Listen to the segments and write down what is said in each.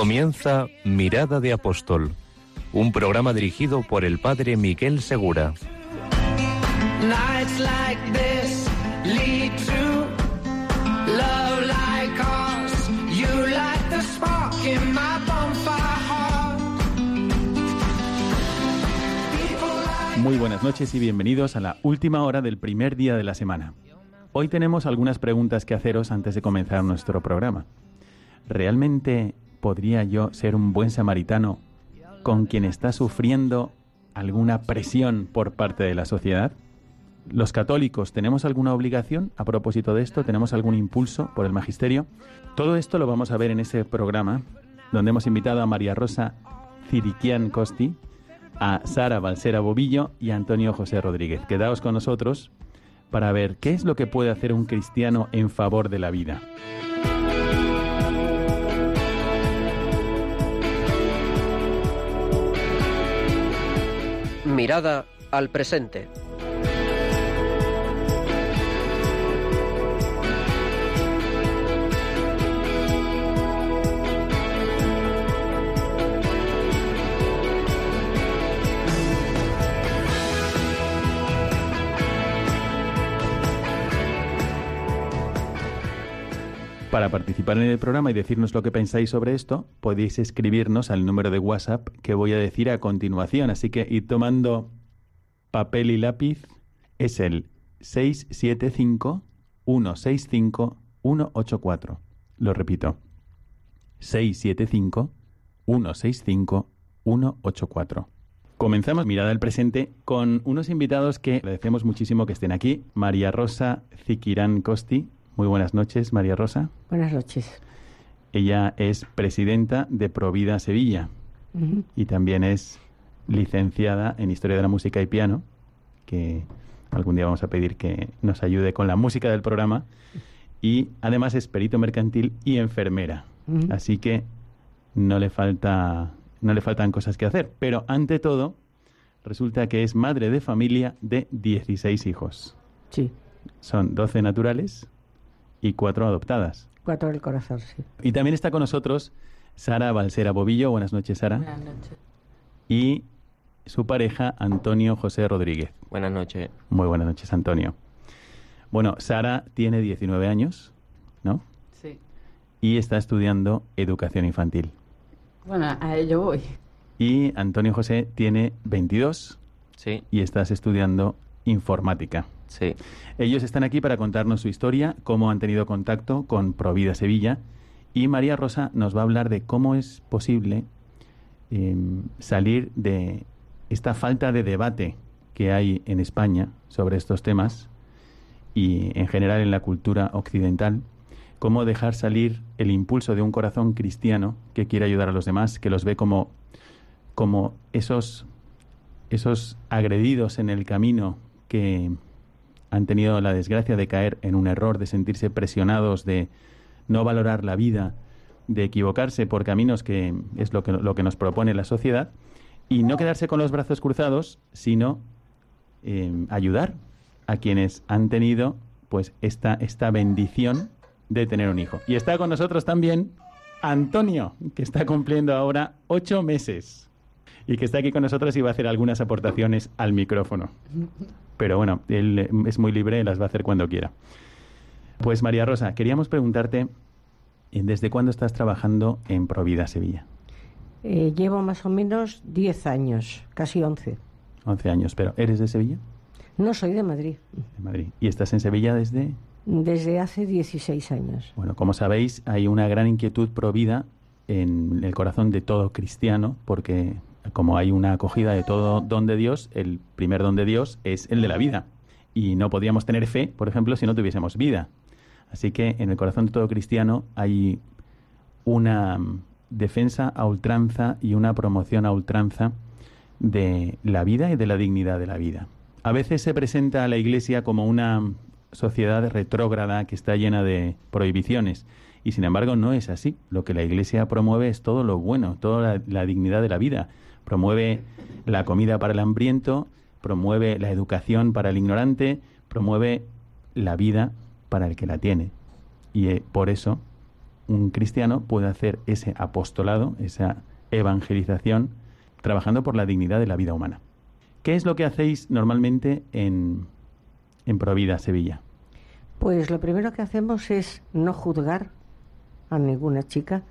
Comienza Mirada de Apóstol, un programa dirigido por el padre Miguel Segura. Muy buenas noches y bienvenidos a la última hora del primer día de la semana. Hoy tenemos algunas preguntas que haceros antes de comenzar nuestro programa. ¿Realmente podría yo ser un buen samaritano con quien está sufriendo alguna presión por parte de la sociedad? ¿Los católicos tenemos alguna obligación a propósito de esto? ¿Tenemos algún impulso por el magisterio? Todo esto lo vamos a ver en ese programa donde hemos invitado a María Rosa Ciriquian Costi, a Sara Balsera Bobillo y a Antonio José Rodríguez. Quedaos con nosotros para ver qué es lo que puede hacer un cristiano en favor de la vida. Mirada al presente. Para participar en el programa y decirnos lo que pensáis sobre esto, podéis escribirnos al número de WhatsApp que voy a decir a continuación. Así que id tomando papel y lápiz. Es el 675-165-184. Lo repito. 675-165-184. Comenzamos Mirada al Presente con unos invitados que agradecemos muchísimo que estén aquí. María Rosa Ziquirán Costi, muy buenas noches, María Rosa. Buenas noches. Ella es presidenta de Provida Sevilla y también es licenciada en Historia de la Música y Piano, que algún día vamos a pedir que nos ayude con la música del programa. Y además es perito mercantil y enfermera. Así que no le falta no le faltan cosas que hacer, pero ante todo resulta que es madre de familia de 16 hijos. Sí, Son 12 naturales y 4 adoptadas. cuatro del corazón, sí. Y también está con nosotros Sara Balsera Bobillo. Buenas noches, Sara. Buenas noches. Y su pareja, Antonio José Rodríguez. Buenas noches. Muy buenas noches, Antonio. Bueno, Sara tiene 19 años, ¿no? Sí. Y está estudiando educación infantil. Bueno, a ello voy. Y Antonio José tiene 22 Sí, y estás estudiando informática. Sí. Ellos están aquí para contarnos su historia, cómo han tenido contacto con Provida Sevilla y María Rosa nos va a hablar de cómo es posible eh, salir de esta falta de debate que hay en España sobre estos temas y en general en la cultura occidental, cómo dejar salir el impulso de un corazón cristiano que quiere ayudar a los demás, que los ve como, como esos, esos agredidos en el camino que han tenido la desgracia de caer en un error, de sentirse presionados, de no valorar la vida, de equivocarse por caminos que es lo que, lo que nos propone la sociedad, y no quedarse con los brazos cruzados, sino eh, ayudar a quienes han tenido pues esta, esta bendición de tener un hijo. Y está con nosotros también Antonio, que está cumpliendo ahora ocho meses y que está aquí con nosotros y va a hacer algunas aportaciones al micrófono. Pero bueno, él eh, es muy libre, las va a hacer cuando quiera. Pues María Rosa, queríamos preguntarte, eh, ¿desde cuándo estás trabajando en Provida Sevilla? Eh, llevo más o menos 10 años, casi 11. 11 años, pero ¿eres de Sevilla? No soy de Madrid, De Madrid. ¿Y estás en Sevilla desde...? desde hace 16 años. Bueno, como sabéis, hay una gran inquietud provida en el corazón de todo cristiano, porque como hay una acogida de todo don de Dios, el primer don de Dios es el de la vida. Y no podríamos tener fe, por ejemplo, si no tuviésemos vida. Así que en el corazón de todo cristiano hay una, defensa a ultranza y una promoción a ultranza de la vida y de la dignidad de la vida. A veces se presenta a la Iglesia como una sociedad retrógrada que está llena de prohibiciones y sin embargo no es así. Lo que la Iglesia promueve es todo lo bueno, toda la, la dignidad de la vida. Promueve la comida para el hambriento, promueve la educación para el ignorante, promueve la vida para el que la tiene. Y eh, por eso un cristiano puede hacer ese apostolado, esa evangelización, trabajando por la dignidad de la vida humana. ¿Qué es lo que hacéis normalmente en, en Provida, Sevilla? Pues lo primero que hacemos es no juzgar a ninguna chica,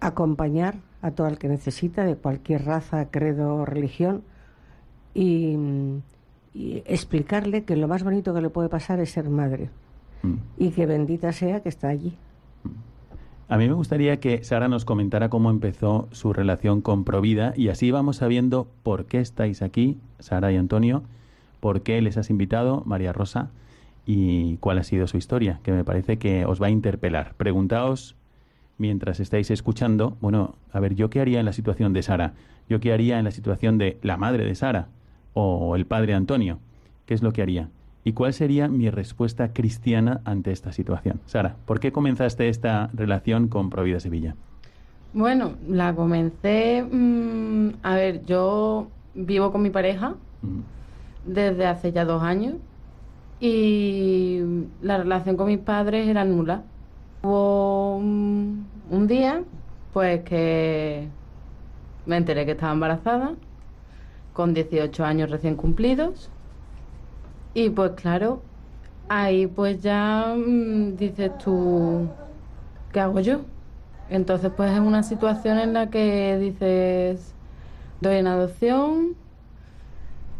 acompañar a todo el que necesita, de cualquier raza, credo o religión, y, y explicarle que lo más bonito que le puede pasar es ser madre Mm. y que bendita sea que está allí. A mí me gustaría que Sara nos comentara cómo empezó su relación con Provida y así vamos sabiendo por qué estáis aquí, Sara y Antonio, por qué les has invitado, María Rosa, y cuál ha sido su historia, que me parece que os va a interpelar. Preguntaos mientras estáis escuchando, bueno, a ver, ¿yo qué haría en la situación de Sara? ¿Yo qué haría en la situación de la madre de Sara o el padre Antonio? ¿Qué es lo que haría? ¿Y cuál sería mi respuesta cristiana ante esta situación? Sara, ¿por qué comenzaste esta relación con Provida Sevilla? Bueno, la comencé. mm, a ver, yo vivo con mi pareja desde hace ya dos años y la relación con mis padres era nula. Hubo un, día, pues que me enteré que estaba embarazada, con 18 años recién cumplidos. Y pues claro, ahí pues ya mm, dices tú, ¿qué hago yo? Entonces pues es una situación en la que dices, doy en adopción,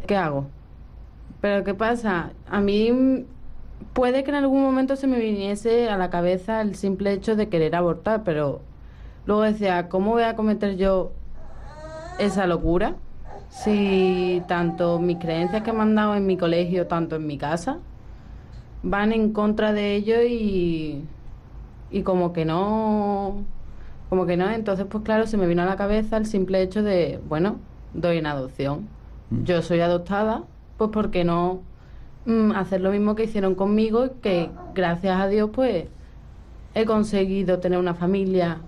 ¿qué hago? Pero ¿qué pasa? A mí puede que en algún momento se me viniese a la cabeza el simple hecho de querer abortar, pero luego decía, ¿cómo voy a cometer yo esa locura? Si tanto mis creencias que me han dado en mi colegio, tanto en mi casa, van en contra de ello y, y como que no, como que no, entonces pues claro, se me vino a la cabeza el simple hecho de, bueno, doy en adopción. Mm. Yo soy adoptada, pues ¿por qué no mm, hacer lo mismo que hicieron conmigo? Que gracias a Dios pues he conseguido tener una familia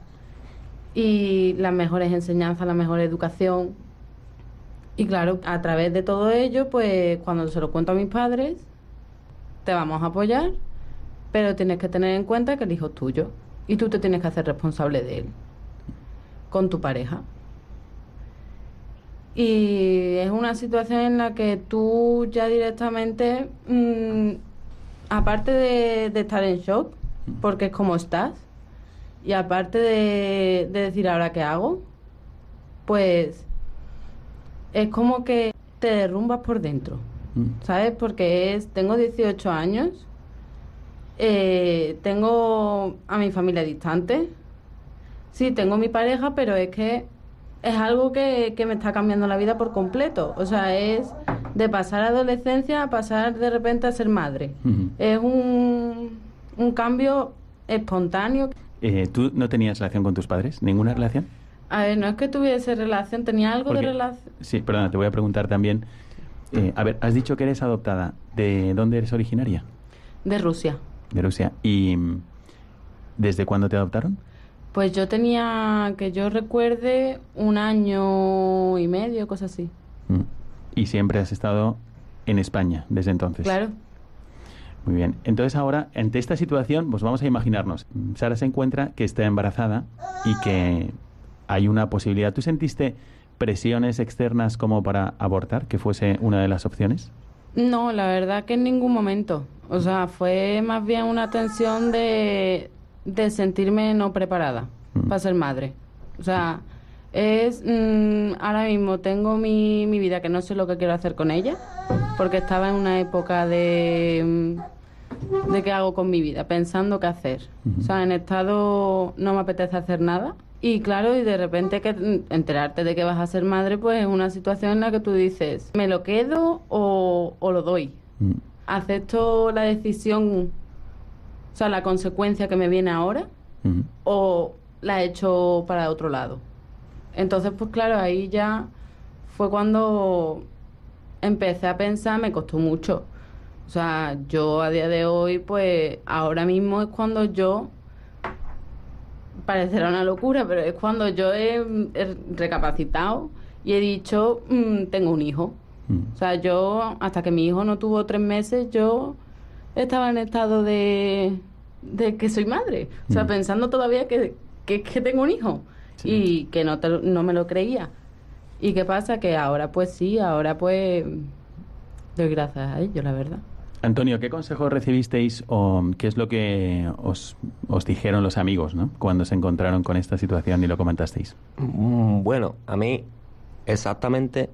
y las mejores enseñanzas, la mejor educación. Y claro, a través de todo ello, pues cuando se lo cuento a mis padres, te vamos a apoyar, pero tienes que tener en cuenta que el hijo es tuyo y tú te tienes que hacer responsable de él con tu pareja. Y es una situación en la que tú ya directamente, mm, aparte de, de estar en shock, porque es como estás, y aparte de, de decir ahora qué hago, pues es como que te derrumbas por dentro. mm, ¿sabes? Porque es, tengo 18 años, eh, tengo a mi familia distante, sí, tengo mi pareja, pero es que es algo que, que me está cambiando la vida por completo. O sea, es de pasar a adolescencia a pasar de repente a ser madre. Es un, un cambio espontáneo. Eh, ¿Tú no tenías relación con tus padres? ¿Ninguna relación? A ver, no es que tuviese relación, tenía algo de relación. Sí, perdona, te voy a preguntar también. eh, a ver, has dicho que eres adoptada. ¿De dónde eres originaria? De Rusia. De Rusia. ¿Y mm, desde cuándo te adoptaron? Pues yo tenía, que yo recuerde, un año y medio, cosas así. Mm. Y siempre has estado en España desde entonces. Claro. Muy bien. Entonces ahora, ante esta situación, pues vamos a imaginarnos. Sara se encuentra que está embarazada y que hay una posibilidad. ¿Tú sentiste presiones externas como para abortar, que fuese una de las opciones? No, la verdad que en ningún momento. O sea, fue más bien una tensión de, de sentirme no preparada Mm. para ser madre. O sea, es mm, ahora mismo tengo mi, mi vida que no sé lo que quiero hacer con ella, porque estaba en una época de, mm, de qué hago con mi vida, pensando qué hacer. O sea, en estado no me apetece hacer nada. Y claro, y de repente que mm, enterarte de que vas a ser madre, pues es una situación en la que tú dices, ¿me lo quedo o, o lo doy? ¿Acepto la decisión, sea, la consecuencia que me viene ahora? ¿O, la he hecho para otro lado. Entonces, pues claro, ahí ya fue cuando empecé a pensar, me costó mucho. O sea, yo a día de hoy, pues ahora mismo es cuando yo, parecerá una locura, pero es cuando yo he, he recapacitado y he dicho, mm, tengo un hijo. Mm. O sea, yo, hasta que mi hijo no tuvo tres meses, yo estaba en estado de, de que soy madre. O sea, Mm. pensando todavía que, que, que tengo un hijo. Sí. Y que no, te lo- no me lo creía. ¿Y qué pasa? Que ahora pues sí, ahora pues doy gracias a ello, la verdad. Antonio, ¿qué consejos recibisteis o qué es lo que os, os dijeron los amigos ¿no? cuando se encontraron con esta situación y lo comentasteis? Mm, Bueno, a mí exactamente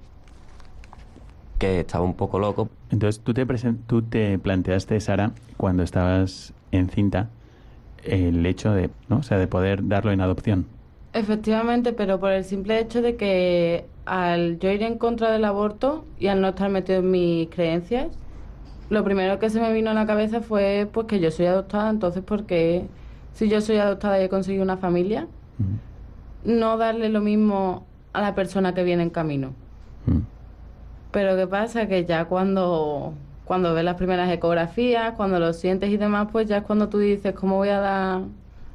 que estaba un poco loco. Entonces, tú te, tú te planteaste, Sara, cuando estabas encinta, el hecho de, ¿no? o sea, de poder darlo en adopción. Efectivamente, pero por el simple hecho de que al yo ir en contra del aborto y al no estar metido en mis creencias, lo primero que se me vino a la cabeza fue pues que yo soy adoptada, entonces porque si yo soy adoptada y he conseguido una familia, no darle lo mismo a la persona que viene en camino. Pero qué pasa que ya cuando cuando ves las primeras ecografías, cuando lo sientes y demás, pues ya es cuando tú dices cómo voy a dar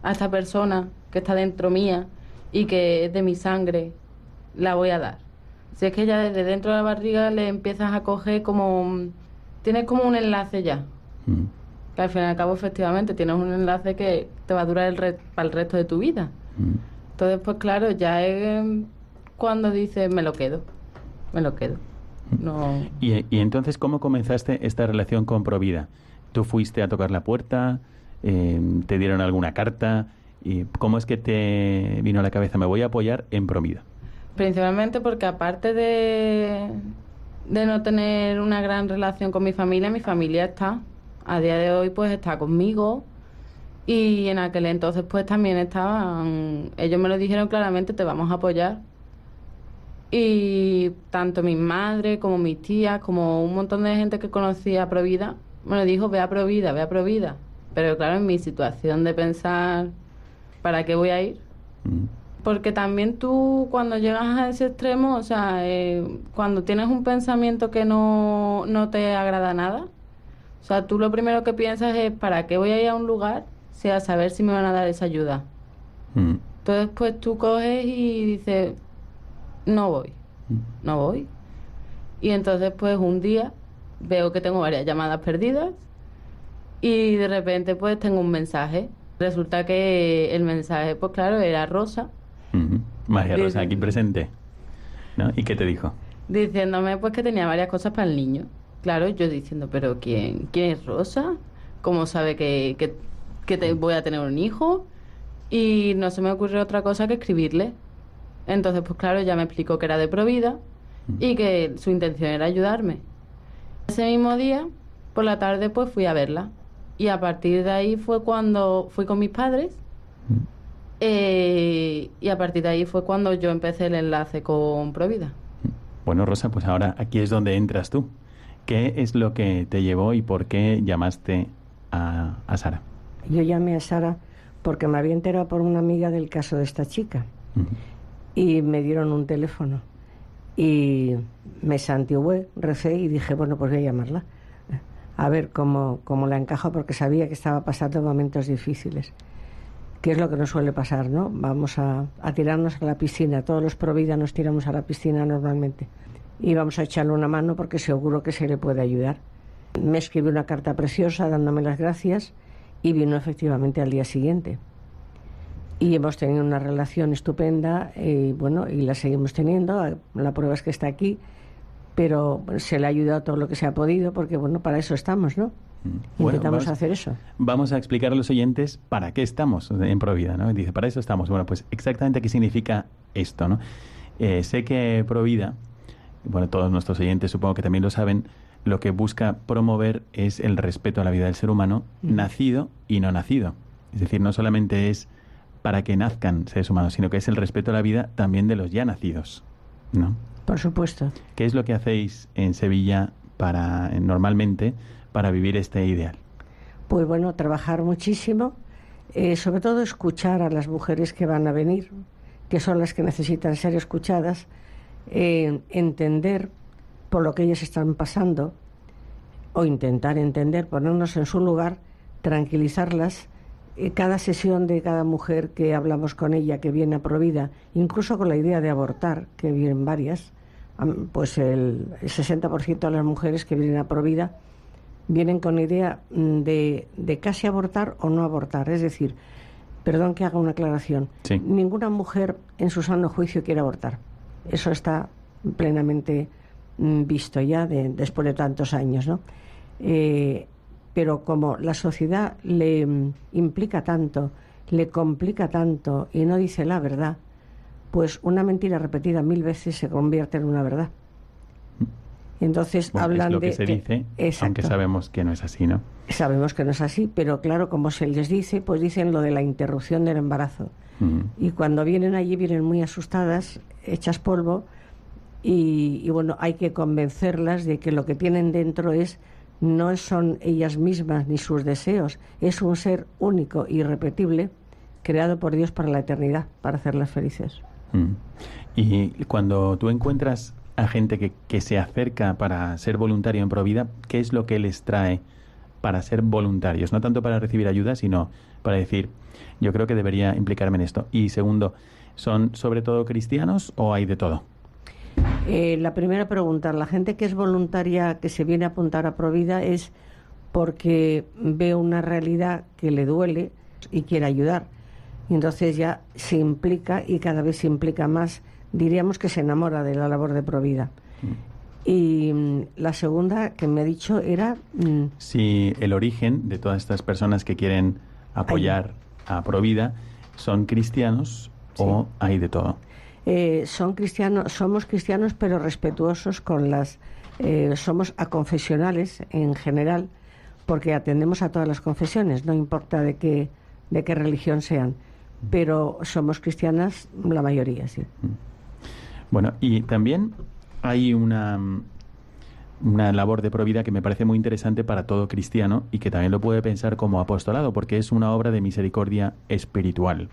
a esta persona que está dentro mía y que es de mi sangre, la voy a dar. Si es que ya desde dentro de la barriga le empiezas a coger como tienes como un enlace ya. mm. Que al fin y al cabo efectivamente tienes un enlace que te va a durar el re- para el resto de tu vida. Mm. Entonces, pues claro, ya es cuando dices me lo quedo, me lo quedo. No. Y, y entonces, ¿cómo comenzaste esta relación con Provida? ¿Tú fuiste a tocar la puerta? Eh, ¿Te dieron alguna carta? ¿Y ¿Cómo es que te vino a la cabeza? Me voy a apoyar en Provida. Principalmente porque aparte de, de no tener una gran relación con mi familia, mi familia está. A día de hoy pues está conmigo y en aquel entonces pues también estaban, ellos me lo dijeron claramente, te vamos a apoyar. Y tanto mi madre como mis tías, como un montón de gente que conocía a Provida, me lo dijo, ve a Provida, ve a Provida. Pero claro, en mi situación de pensar, ¿para qué voy a ir? Mm. Porque también tú cuando llegas a ese extremo, o sea, eh, cuando tienes un pensamiento que no, no te agrada nada, o sea, tú lo primero que piensas es, ¿para qué voy a ir a un lugar? O sea, saber si me van a dar esa ayuda. Mm. Entonces, pues tú coges y dices, no voy, no voy. Y entonces, pues un día veo que tengo varias llamadas perdidas y de repente, pues tengo un mensaje. Resulta que el mensaje, pues claro, era Rosa. Ujú. María Sí, Rosa, aquí presente. ¿No? ¿Y qué te dijo? diciéndome pues que tenía varias cosas para el niño. Claro, yo diciendo, pero ¿quién, quién es Rosa? ¿Cómo sabe que, que, que te- voy a tener un hijo? Y no se me ocurrió otra cosa que escribirle. Entonces, pues claro, ya me explicó que era de Provida y que su intención era ayudarme. Ese mismo día, por la tarde, pues fui a verla. Y a partir de ahí fue cuando fui con mis padres. eh, y a partir de ahí fue cuando yo empecé el enlace con Provida. Bueno, Rosa, pues ahora aquí es donde entras tú. ¿Qué es lo que te llevó y por qué llamaste a, a Sara? Yo llamé a Sara porque me había enterado por una amiga del caso de esta chica. Y me dieron un teléfono y me santigué, recé y dije, bueno, pues voy a llamarla a ver cómo, cómo la encajo porque sabía que estaba pasando momentos difíciles. Que es lo que nos suele pasar, ¿no? Vamos a, a tirarnos a la piscina. Todos los Provida nos tiramos a la piscina normalmente. Y vamos a echarle una mano porque seguro que se le puede ayudar. Me escribió una carta preciosa dándome las gracias y vino efectivamente al día siguiente. Y hemos tenido una relación estupenda y bueno, y la seguimos teniendo. La prueba es que está aquí, pero se le ha ayudado todo lo que se ha podido porque bueno, para eso estamos, ¿no? Mm. Bueno, Intentamos vamos- hacer eso. Vamos a explicar a los oyentes para qué estamos en Provida, ¿no? Dice, para eso estamos. Bueno, pues exactamente qué significa esto, ¿no? Eh, sé que Provida, bueno, todos nuestros oyentes supongo que también lo saben, lo que busca promover es el respeto a la vida del ser humano, Mm. nacido y no nacido. Es decir, no solamente es para que nazcan seres humanos, sino que es el respeto a la vida también de los ya nacidos, ¿no? Por supuesto. ¿Qué es lo que hacéis en Sevilla para normalmente para vivir este ideal? Pues bueno, trabajar muchísimo, eh, sobre todo escuchar a las mujeres que van a venir, que son las que necesitan ser escuchadas, eh, entender por lo que ellas están pasando o intentar entender, ponernos en su lugar, tranquilizarlas. Eh, cada sesión de cada mujer que hablamos con ella, que viene a Provida, incluso con la idea de abortar, que vienen varias, pues el 60% de las mujeres que vienen a Provida vienen con la idea mm, de, de, casi abortar o no abortar. Es decir, perdón que haga una aclaración, ninguna mujer en su sano juicio quiere abortar. Eso está plenamente mm, visto ya después de tantos años, ¿no? Eh, pero como la sociedad le mm, implica tanto, le complica tanto y no dice la verdad, pues una mentira repetida mil veces se convierte en una verdad. Entonces hablan es lo que de se dice, aunque sabemos que no es así, ¿no? Sabemos que no es así, pero claro, como se les dice, pues dicen lo de la interrupción del embarazo. Y cuando vienen allí vienen muy asustadas, hechas polvo, y, y, bueno, hay que convencerlas de que lo que tienen dentro es no son ellas mismas ni sus deseos, es un ser único, irrepetible, creado por Dios para la eternidad, para hacerlas felices. Y cuando tú encuentras a gente que, que, se acerca para ser voluntario en Provida, ¿qué es lo que les trae para ser voluntarios? No tanto para recibir ayuda, sino para decir, yo creo que debería implicarme en esto. Y segundo, ¿son sobre todo cristianos o hay de todo? Eh, la primera pregunta, la gente que es voluntaria, que se viene a apuntar a Provida, es porque ve una realidad que le duele y quiere ayudar. Y entonces ya se implica y cada vez se implica más diríamos que se enamora de la labor de Provida. Mm. Y mm, la segunda que me ha dicho era... Mm, si el origen de todas estas personas que quieren apoyar a Provida son cristianos o hay de todo. Eh, son cristianos, somos cristianos pero respetuosos con las... Eh, somos aconfesionales en general porque atendemos a todas las confesiones, no importa de qué, de qué religión sean, pero somos cristianas la mayoría, sí. Bueno, y también hay una, una labor de provida que me parece muy interesante para todo cristiano y que también lo puede pensar como apostolado, porque es una obra de misericordia espiritual.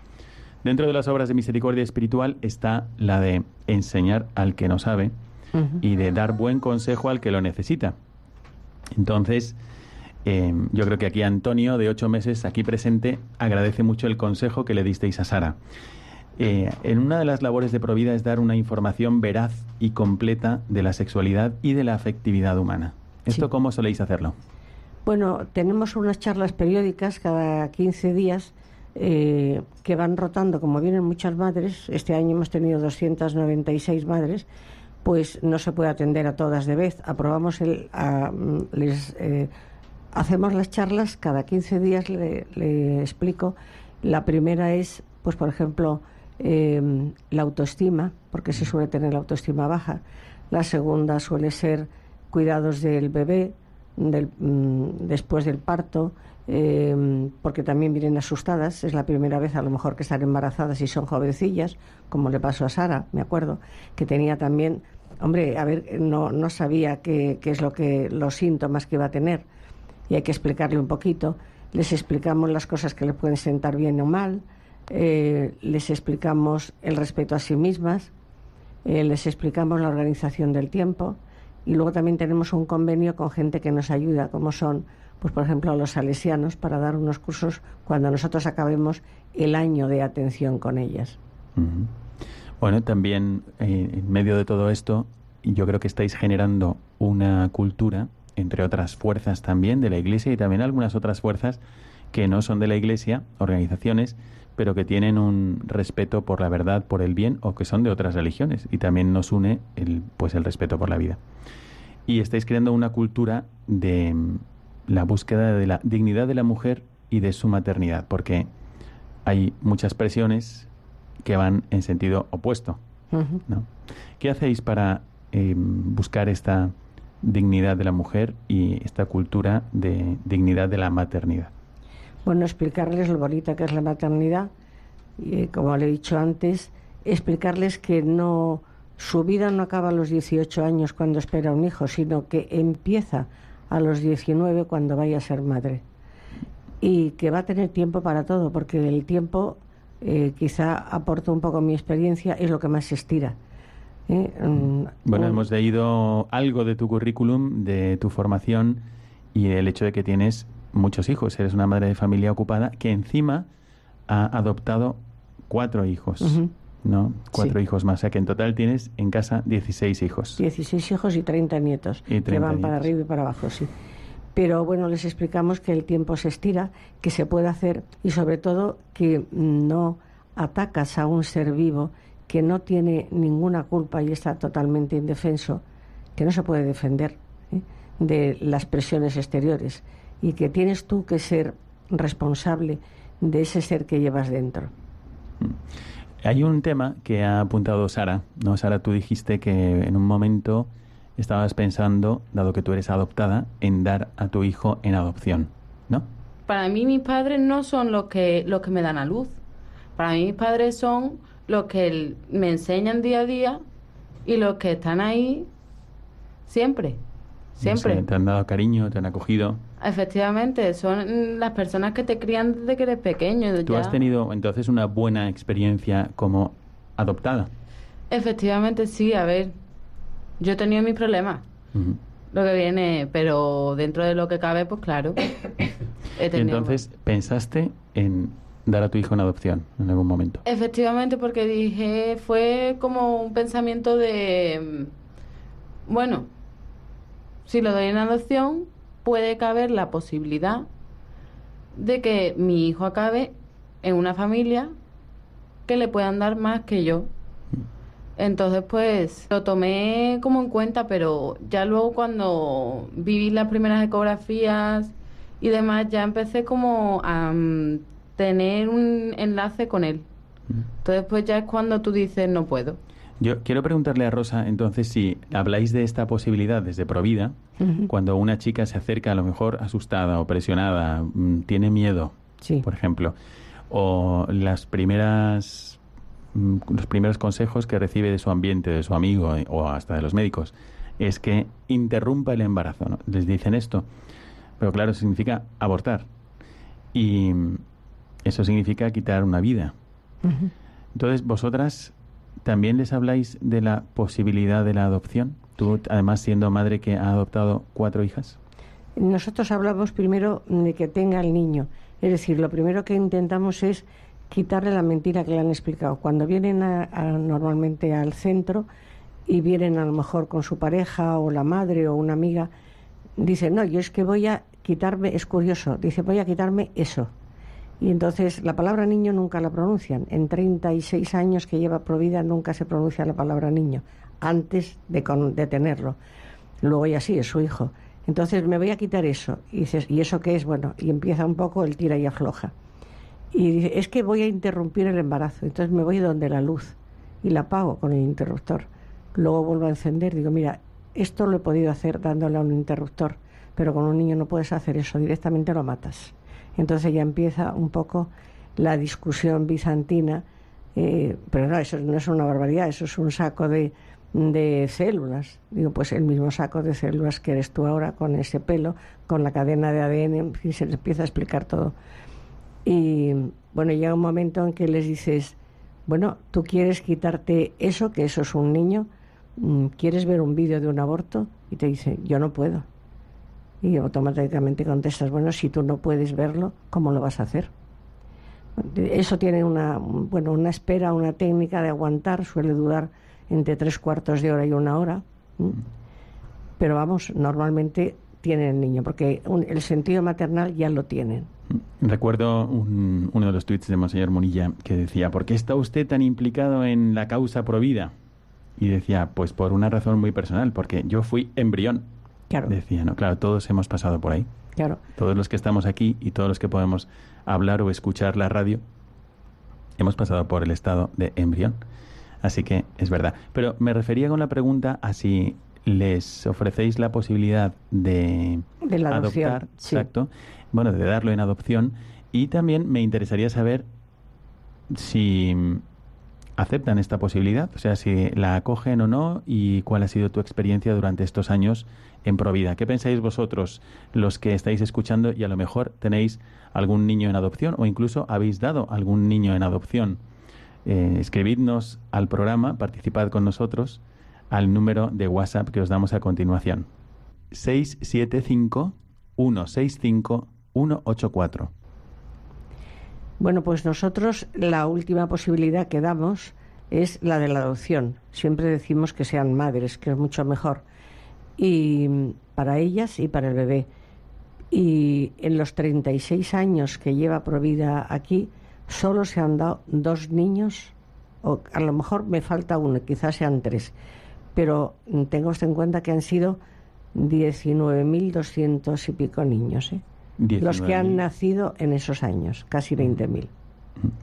Dentro de las obras de misericordia espiritual está la de enseñar al que no sabe y de dar buen consejo al que lo necesita. Entonces, eh, yo creo que aquí Antonio, de ocho meses, aquí presente, agradece mucho el consejo que le disteis a Sara. Eh, en una de las labores de Provida es dar una información veraz y completa de la sexualidad y de la afectividad humana. ¿Esto cómo soléis hacerlo? Bueno, tenemos unas charlas periódicas cada 15 días eh, que van rotando, como vienen muchas madres, este año hemos tenido 296 madres, pues no se puede atender a todas de vez. Aprobamos el, les eh, hacemos las charlas cada 15 días, le, explico. La primera es, pues por ejemplo, eh, la autoestima, porque se suele tener la autoestima baja. La segunda suele ser cuidados del bebé mm, después del parto, eh, porque también vienen asustadas. Es la primera vez a lo mejor que están embarazadas y son jovencillas, como le pasó a Sara, me acuerdo, que tenía también, hombre, a ver, no, no sabía qué, qué es lo que los síntomas que iba a tener y hay que explicarle un poquito. Les explicamos las cosas que le pueden sentar bien o mal eh, les explicamos el respeto a sí mismas, eh, les explicamos la organización del tiempo y luego también tenemos un convenio con gente que nos ayuda, como son, pues por ejemplo, los salesianos, para dar unos cursos cuando nosotros acabemos el año de atención con ellas. Bueno, también eh, en medio de todo esto, yo creo que estáis generando una cultura, entre otras fuerzas también de la Iglesia y también algunas otras fuerzas que no son de la Iglesia, organizaciones, pero que tienen un respeto por la verdad, por el bien, o que son de otras religiones. Y también nos une el, pues el respeto por la vida. Y estáis creando una cultura de la búsqueda de la dignidad de la mujer y de su maternidad, porque hay muchas presiones que van en sentido opuesto. ¿no? ¿Qué hacéis para em, buscar esta dignidad de la mujer y esta cultura de dignidad de la maternidad? Bueno, explicarles lo bonita que es la maternidad y, como le he dicho antes, explicarles que no su vida no acaba a los 18 años cuando espera un hijo, sino que empieza a los 19 cuando vaya a ser madre. y que va a tener tiempo para todo, porque el tiempo eh, quizá aporta un poco mi experiencia, es lo que más se estira. ¿eh? Mm, Bueno, hemos leído algo de tu currículum, de tu formación y el hecho de que tienes muchos hijos. Eres una madre de familia ocupada que encima ha adoptado cuatro hijos. ¿No? Cuatro Sí. hijos más. O sea que en total tienes en casa 16 hijos. 16 hijos y 30 nietos, Y que 30 van para arriba y para abajo, sí. Pero bueno, les explicamos que el tiempo se estira, que se puede hacer y sobre todo que no atacas a un ser vivo que no tiene ninguna culpa y está totalmente indefenso, que no se puede defender ¿eh? de las presiones exteriores y que tienes tú que ser responsable de ese ser que llevas dentro. Hay un tema que ha apuntado Sara, ¿no? Sara, tú dijiste que en un momento estabas pensando, dado que tú eres adoptada, en dar a tu hijo en adopción, ¿no? Para mí mis padres no son los que, los que me dan a luz. Para mí mis padres son los que me enseñan día a día y los que están ahí siempre. Siempre. No sé, te han dado cariño, te han acogido. Efectivamente, son las personas que te crían desde que eres pequeño. Tú ya. has tenido entonces una buena experiencia como adoptada. Efectivamente, sí, a ver. Yo he tenido mis problemas, lo que viene, pero dentro de lo que cabe, pues claro. he Y tenido- entonces pensaste en dar a tu hijo en adopción en algún momento. Efectivamente, porque dije, fue como un pensamiento de, mm, bueno, si lo doy en adopción, puede caber la posibilidad de que mi hijo acabe en una familia que le puedan dar más que yo. Entonces, pues lo tomé como en cuenta, pero ya luego cuando viví las primeras ecografías y demás, ya empecé como a mm, tener un enlace con él. Entonces, pues ya es cuando tú dices, no puedo. Yo quiero preguntarle a Rosa entonces si habláis de esta posibilidad desde Provida, cuando una chica se acerca a lo mejor asustada o presionada, mm, tiene miedo, Sí. por ejemplo, o las primeras mm, los primeros consejos que recibe de su ambiente, de su amigo eh, o hasta de los médicos, es que interrumpa el embarazo. ¿no? Les dicen esto, pero claro, significa abortar. Y eso significa quitar una vida. Entonces, vosotras también les habláis de la posibilidad de la adopción. Tú, además, siendo madre que ha adoptado cuatro hijas. Nosotros hablamos primero de que tenga el niño. Es decir, lo primero que intentamos es quitarle la mentira que le han explicado. Cuando vienen a- normalmente al centro y vienen a lo mejor con su pareja o la madre o una amiga, dicen, no, yo es que voy a quitarme, es curioso, dice, voy a quitarme eso. Y entonces la palabra niño nunca la pronuncian. En 36 años que lleva Provida nunca se pronuncia la palabra niño, antes de, con- de tenerlo. Luego ya sí, es su hijo. Entonces me voy a quitar eso. Y dices, ¿y eso qué es? Bueno, y empieza un poco el tira y afloja. Y dice, es que voy a interrumpir el embarazo. Entonces me voy donde la luz y la apago con el interruptor. Luego vuelvo a encender. Digo, mira, esto lo he podido hacer dándole a un interruptor, pero con un niño no puedes hacer eso, directamente lo matas. Entonces ya empieza un poco la discusión bizantina, eh, pero no, eso no es una barbaridad, eso es un saco de, de células. Digo, pues el mismo saco de células que eres tú ahora, con ese pelo, con la cadena de ADN, y se les empieza a explicar todo. Y bueno, llega un momento en que les dices, bueno, tú quieres quitarte eso, que eso es un niño, Mm, quieres ver un vídeo de un aborto y te dice, yo no puedo. Y automáticamente contestas, bueno, si tú no puedes verlo, ¿cómo lo vas a hacer? Eso tiene una, bueno, una espera, una técnica de aguantar, suele durar entre tres cuartos de hora y una hora. Pero vamos, normalmente tienen el niño, porque un- el sentido maternal ya lo tienen. Recuerdo un- uno de los tuits de Monseñor Munilla que decía, ¿por qué está usted tan implicado en la causa Provida? Y decía, pues por una razón muy personal, porque yo fui embrión. Claro, Decía, no, claro, todos hemos pasado por ahí. claro. Todos los que estamos aquí y todos los que podemos hablar o escuchar la radio, hemos pasado por el estado de embrión. Así que es verdad. Pero me refería con la pregunta a si les ofrecéis la posibilidad de, De la adopción, adoptar, sí. exacto, bueno, de darlo en adopción. Y también me interesaría saber si aceptan esta posibilidad, o sea, si la acogen o no y cuál ha sido tu experiencia durante estos años en Provida. ¿Qué pensáis vosotros, los que estáis escuchando y a lo mejor tenéis algún niño en adopción o incluso habéis dado algún niño en adopción? Eh, escribidnos al programa, participad con nosotros al número de WhatsApp que os damos a continuación. 675 165 184. Bueno, pues nosotros la última posibilidad que damos es la de la adopción. Siempre decimos que sean madres, que es mucho mejor. Y para ellas y para el bebé. Y en los 36 años que lleva Provida aquí, solo se han dado dos niños, o a lo mejor me falta uno, quizás sean tres, pero tengo en cuenta que han sido 19.200 y pico niños. ¿eh? Los que han nacido en esos años, casi 20.000.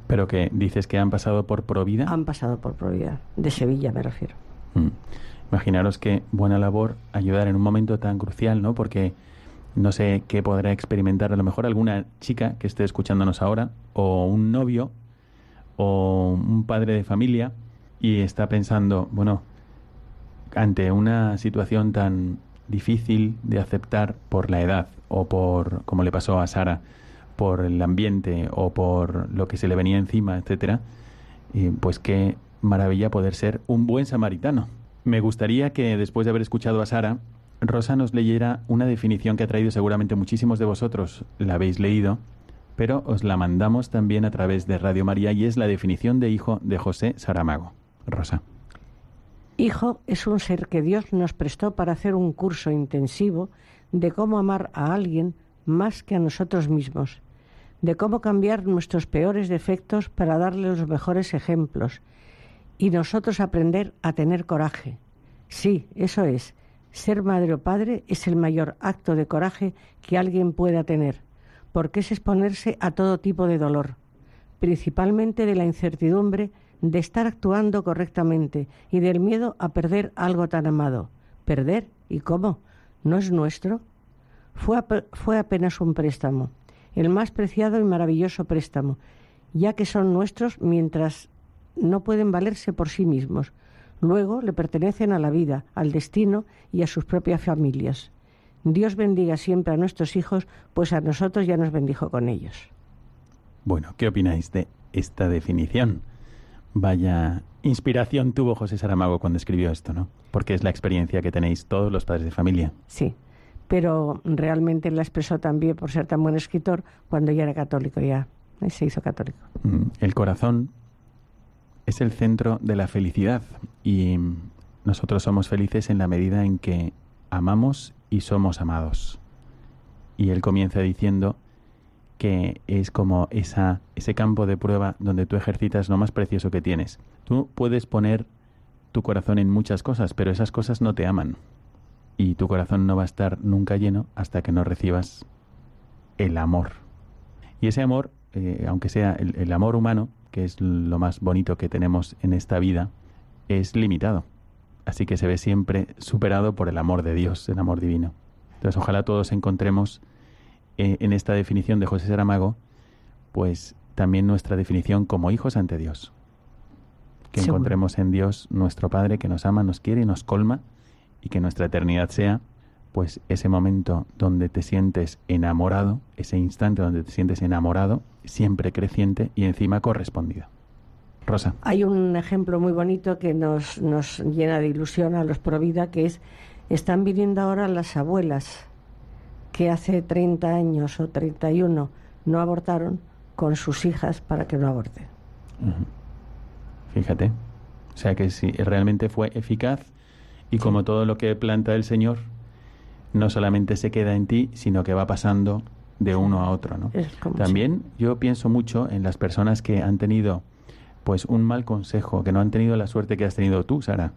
Pero que dices que han pasado por Provida. Han pasado por Provida, de Sevilla me refiero. Mm. Imaginaros qué buena labor ayudar en un momento tan crucial, ¿no? Porque no sé qué podrá experimentar a lo mejor alguna chica que esté escuchándonos ahora, o un novio, o un padre de familia, y está pensando, bueno, ante una situación tan difícil de aceptar por la edad o por, como le pasó a Sara, por el ambiente o por lo que se le venía encima, etcétera, pues qué maravilla poder ser un buen samaritano. Me gustaría que después de haber escuchado a Sara, Rosa nos leyera una definición que ha traído seguramente muchísimos de vosotros, la habéis leído, pero os la mandamos también a través de Radio María y es la definición de hijo de José Saramago. Rosa. Hijo es un ser que Dios nos prestó para hacer un curso intensivo de cómo amar a alguien más que a nosotros mismos, de cómo cambiar nuestros peores defectos para darle los mejores ejemplos y nosotros aprender a tener coraje. Sí, eso es. Ser madre o padre es el mayor acto de coraje que alguien pueda tener, porque es exponerse a todo tipo de dolor, principalmente de la incertidumbre de estar actuando correctamente y del miedo a perder algo tan amado. ¿Perder? ¿Y cómo? ¿No es nuestro? Fue, fue apenas un préstamo, el más preciado y maravilloso préstamo, ya que son nuestros mientras no pueden valerse por sí mismos. Luego le pertenecen a la vida, al destino y a sus propias familias. Dios bendiga siempre a nuestros hijos, pues a nosotros ya nos bendijo con ellos. Bueno, ¿qué opináis de esta definición? Vaya inspiración tuvo José Saramago cuando escribió esto, ¿no? Porque es la experiencia que tenéis todos los padres de familia. Sí, pero realmente la expresó también por ser tan buen escritor cuando ya era católico, ya se hizo católico. Mm, el corazón es el centro de la felicidad y nosotros somos felices en la medida en que amamos y somos amados. Y él comienza diciendo que es como esa, ese campo de prueba donde tú ejercitas lo más precioso que tienes. Tú puedes poner tu corazón en muchas cosas, pero esas cosas no te aman. Y tu corazón no va a estar nunca lleno hasta que no recibas el amor. Y ese amor, eh, aunque sea el, el amor humano, que es lo más bonito que tenemos en esta vida, es limitado. Así que se ve siempre superado por el amor de Dios, el amor divino. Entonces ojalá todos encontremos eh, en esta definición de José Saramago, pues también nuestra definición como hijos ante Dios. Que encontremos en Dios nuestro Padre que nos ama, nos quiere y nos colma y que nuestra eternidad sea pues ese momento donde te sientes enamorado, ese instante donde te sientes enamorado, siempre creciente y encima correspondido. Rosa. Hay un ejemplo muy bonito que nos, nos llena de ilusión a los Provida, que es, están viviendo ahora las abuelas que hace 30 años o 31 no abortaron con sus hijas para que no aborten. Fíjate. O sea que sí, realmente fue eficaz y como todo lo que planta el Señor, no solamente se queda en ti, sino que va pasando de uno a otro, ¿no? También yo pienso mucho en las personas que han tenido pues un mal consejo, que no han tenido la suerte que has tenido tú, Sara,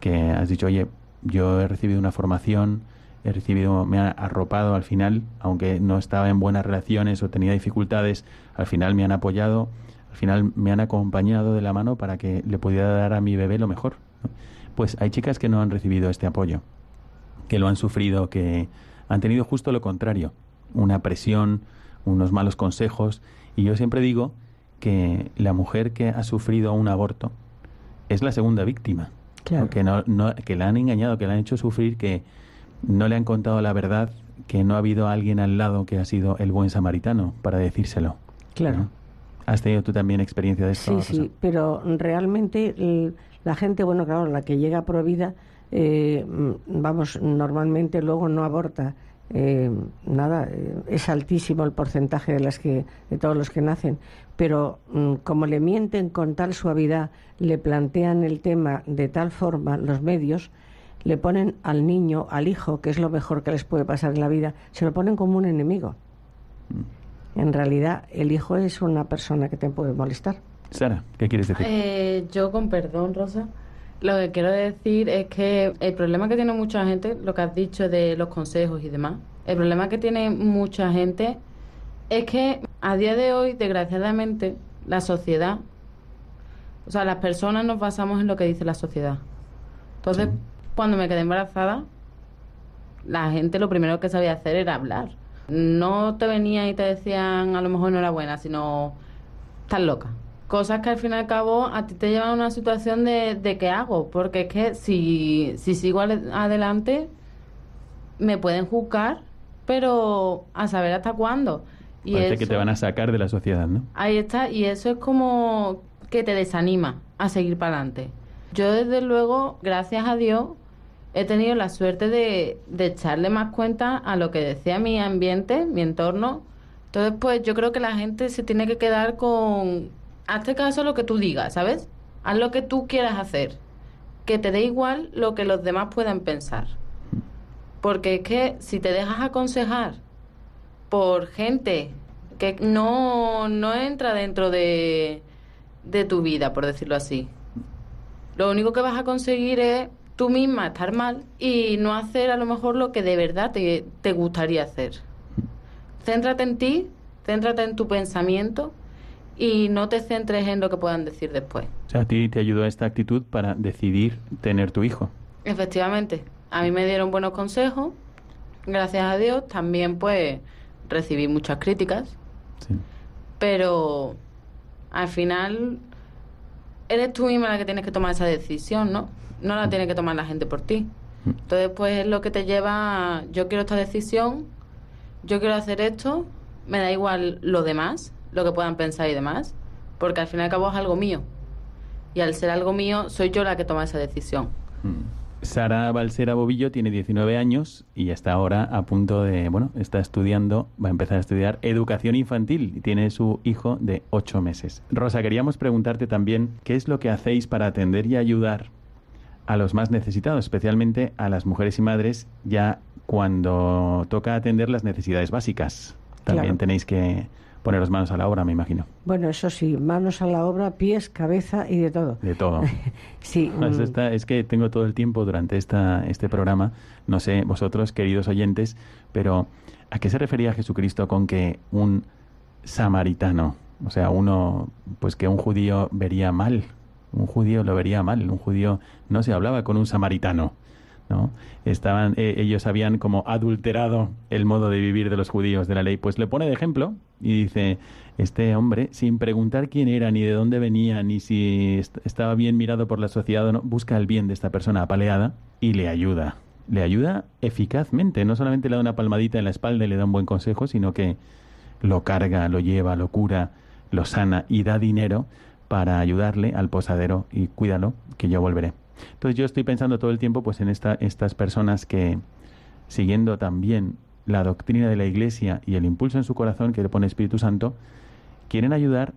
que has dicho, oye, yo he recibido una formación, he recibido, me ha arropado al final, aunque no estaba en buenas relaciones o tenía dificultades, al final me han apoyado, al final me han acompañado de la mano para que le pudiera dar a mi bebé lo mejor. Pues hay chicas que no han recibido este apoyo, que lo han sufrido, que han tenido justo lo contrario, una presión, unos malos consejos, y yo siempre digo que la mujer que ha sufrido un aborto es la segunda víctima. Claro. Que, no, no- que la han engañado, que la han hecho sufrir, que no le han contado la verdad, que no ha habido alguien al lado que ha sido el buen samaritano para decírselo. Claro. ¿no? ¿Has tenido tú también experiencia de esto? Sí, sí, pero realmente la gente, bueno, claro, la que llega Provida, eh, mm, vamos, normalmente luego no aborta. eh, nada, eh, es altísimo el porcentaje de las que de todos los que nacen, pero mm, como le mienten con tal suavidad, le plantean el tema de tal forma los medios, le ponen al niño, al hijo, que es lo mejor que les puede pasar en la vida, se lo ponen como un enemigo. En realidad, el hijo es una persona que te puede molestar. Sara, ¿qué quieres decir? Eh, yo con perdón, Rosa, lo que quiero decir es que el problema que tiene mucha gente, lo que has dicho de los consejos y demás, el problema que tiene mucha gente es que a día de hoy, desgraciadamente, la sociedad, o sea, las personas nos basamos en lo que dice la sociedad. Entonces, Sí. Cuando me quedé embarazada, la gente lo primero que sabía hacer era hablar. No te venían y te decían, a lo mejor enhorabuena, sino, estás loca. Cosas que al fin y al cabo a ti te llevan a una situación de, de qué hago, porque es que si, si sigo adelante, me pueden juzgar, pero a saber hasta cuándo. Y Parece que te van a sacar de la sociedad, ¿no? Ahí está, y eso es como que te desanima a seguir para adelante. Yo desde luego, gracias a Dios, he tenido la suerte de, de echarle más cuenta a lo que decía mi ambiente, mi entorno. Entonces, pues yo creo que la gente se tiene que quedar con, hazte caso lo que tú digas, ¿sabes? Haz lo que tú quieras hacer. Que te dé igual lo que los demás puedan pensar. Porque es que si te dejas aconsejar por gente que no, no entra dentro de, de tu vida, por decirlo así. Lo único que vas a conseguir es tú misma estar mal y no hacer a lo mejor lo que de verdad te, te gustaría hacer. Céntrate en ti, céntrate en tu pensamiento y no te centres en lo que puedan decir después. O sea, a ti te ayudó esta actitud para decidir tener tu hijo. Efectivamente, a mí me dieron buenos consejos, gracias a Dios, también pues recibí muchas críticas, Sí. pero al final eres tú misma la que tienes que tomar esa decisión, ¿no? No la tiene que tomar la gente por ti. Entonces, pues es lo que te lleva, a, yo quiero esta decisión, yo quiero hacer esto, me da igual lo demás, lo que puedan pensar y demás, porque al fin y al cabo es algo mío. Y al ser algo mío, soy yo la que toma esa decisión. Sara Balsera Bobillo tiene 19 años y está ahora a punto de, bueno, está estudiando, va a empezar a estudiar educación infantil y tiene su hijo de 8 meses. Rosa, queríamos preguntarte también qué es lo que hacéis para atender y ayudar a los más necesitados, especialmente a las mujeres y madres, ya cuando toca atender las necesidades básicas. También Claro. tenéis que poneros manos a la obra, me imagino, Bueno, eso sí, manos a la obra, pies, cabeza y de todo. de todo. Sí, No, es, mm, esta- es que tengo todo el tiempo durante esta, este programa, no sé vosotros, queridos oyentes, pero ¿a qué se refería Jesucristo con que un samaritano, o sea, uno, pues que un judío vería mal, un judío lo vería mal, un judío no se hablaba con un samaritano, ¿no? Estaban, eh, ellos habían como adulterado el modo de vivir de los judíos de la ley, pues le pone de ejemplo y dice, este hombre, sin preguntar quién era, ni de dónde venía, ni si est- estaba bien mirado por la sociedad o no, busca el bien de esta persona apaleada y le ayuda. Le ayuda eficazmente, no solamente le da una palmadita en la espalda y le da un buen consejo, sino que lo carga, lo lleva, lo cura, lo sana y da dinero para ayudarle al posadero y cuídalo, que yo volveré. Entonces yo estoy pensando todo el tiempo pues en esta, estas personas que, siguiendo también la doctrina de la Iglesia y el impulso en su corazón que le pone Espíritu Santo, quieren ayudar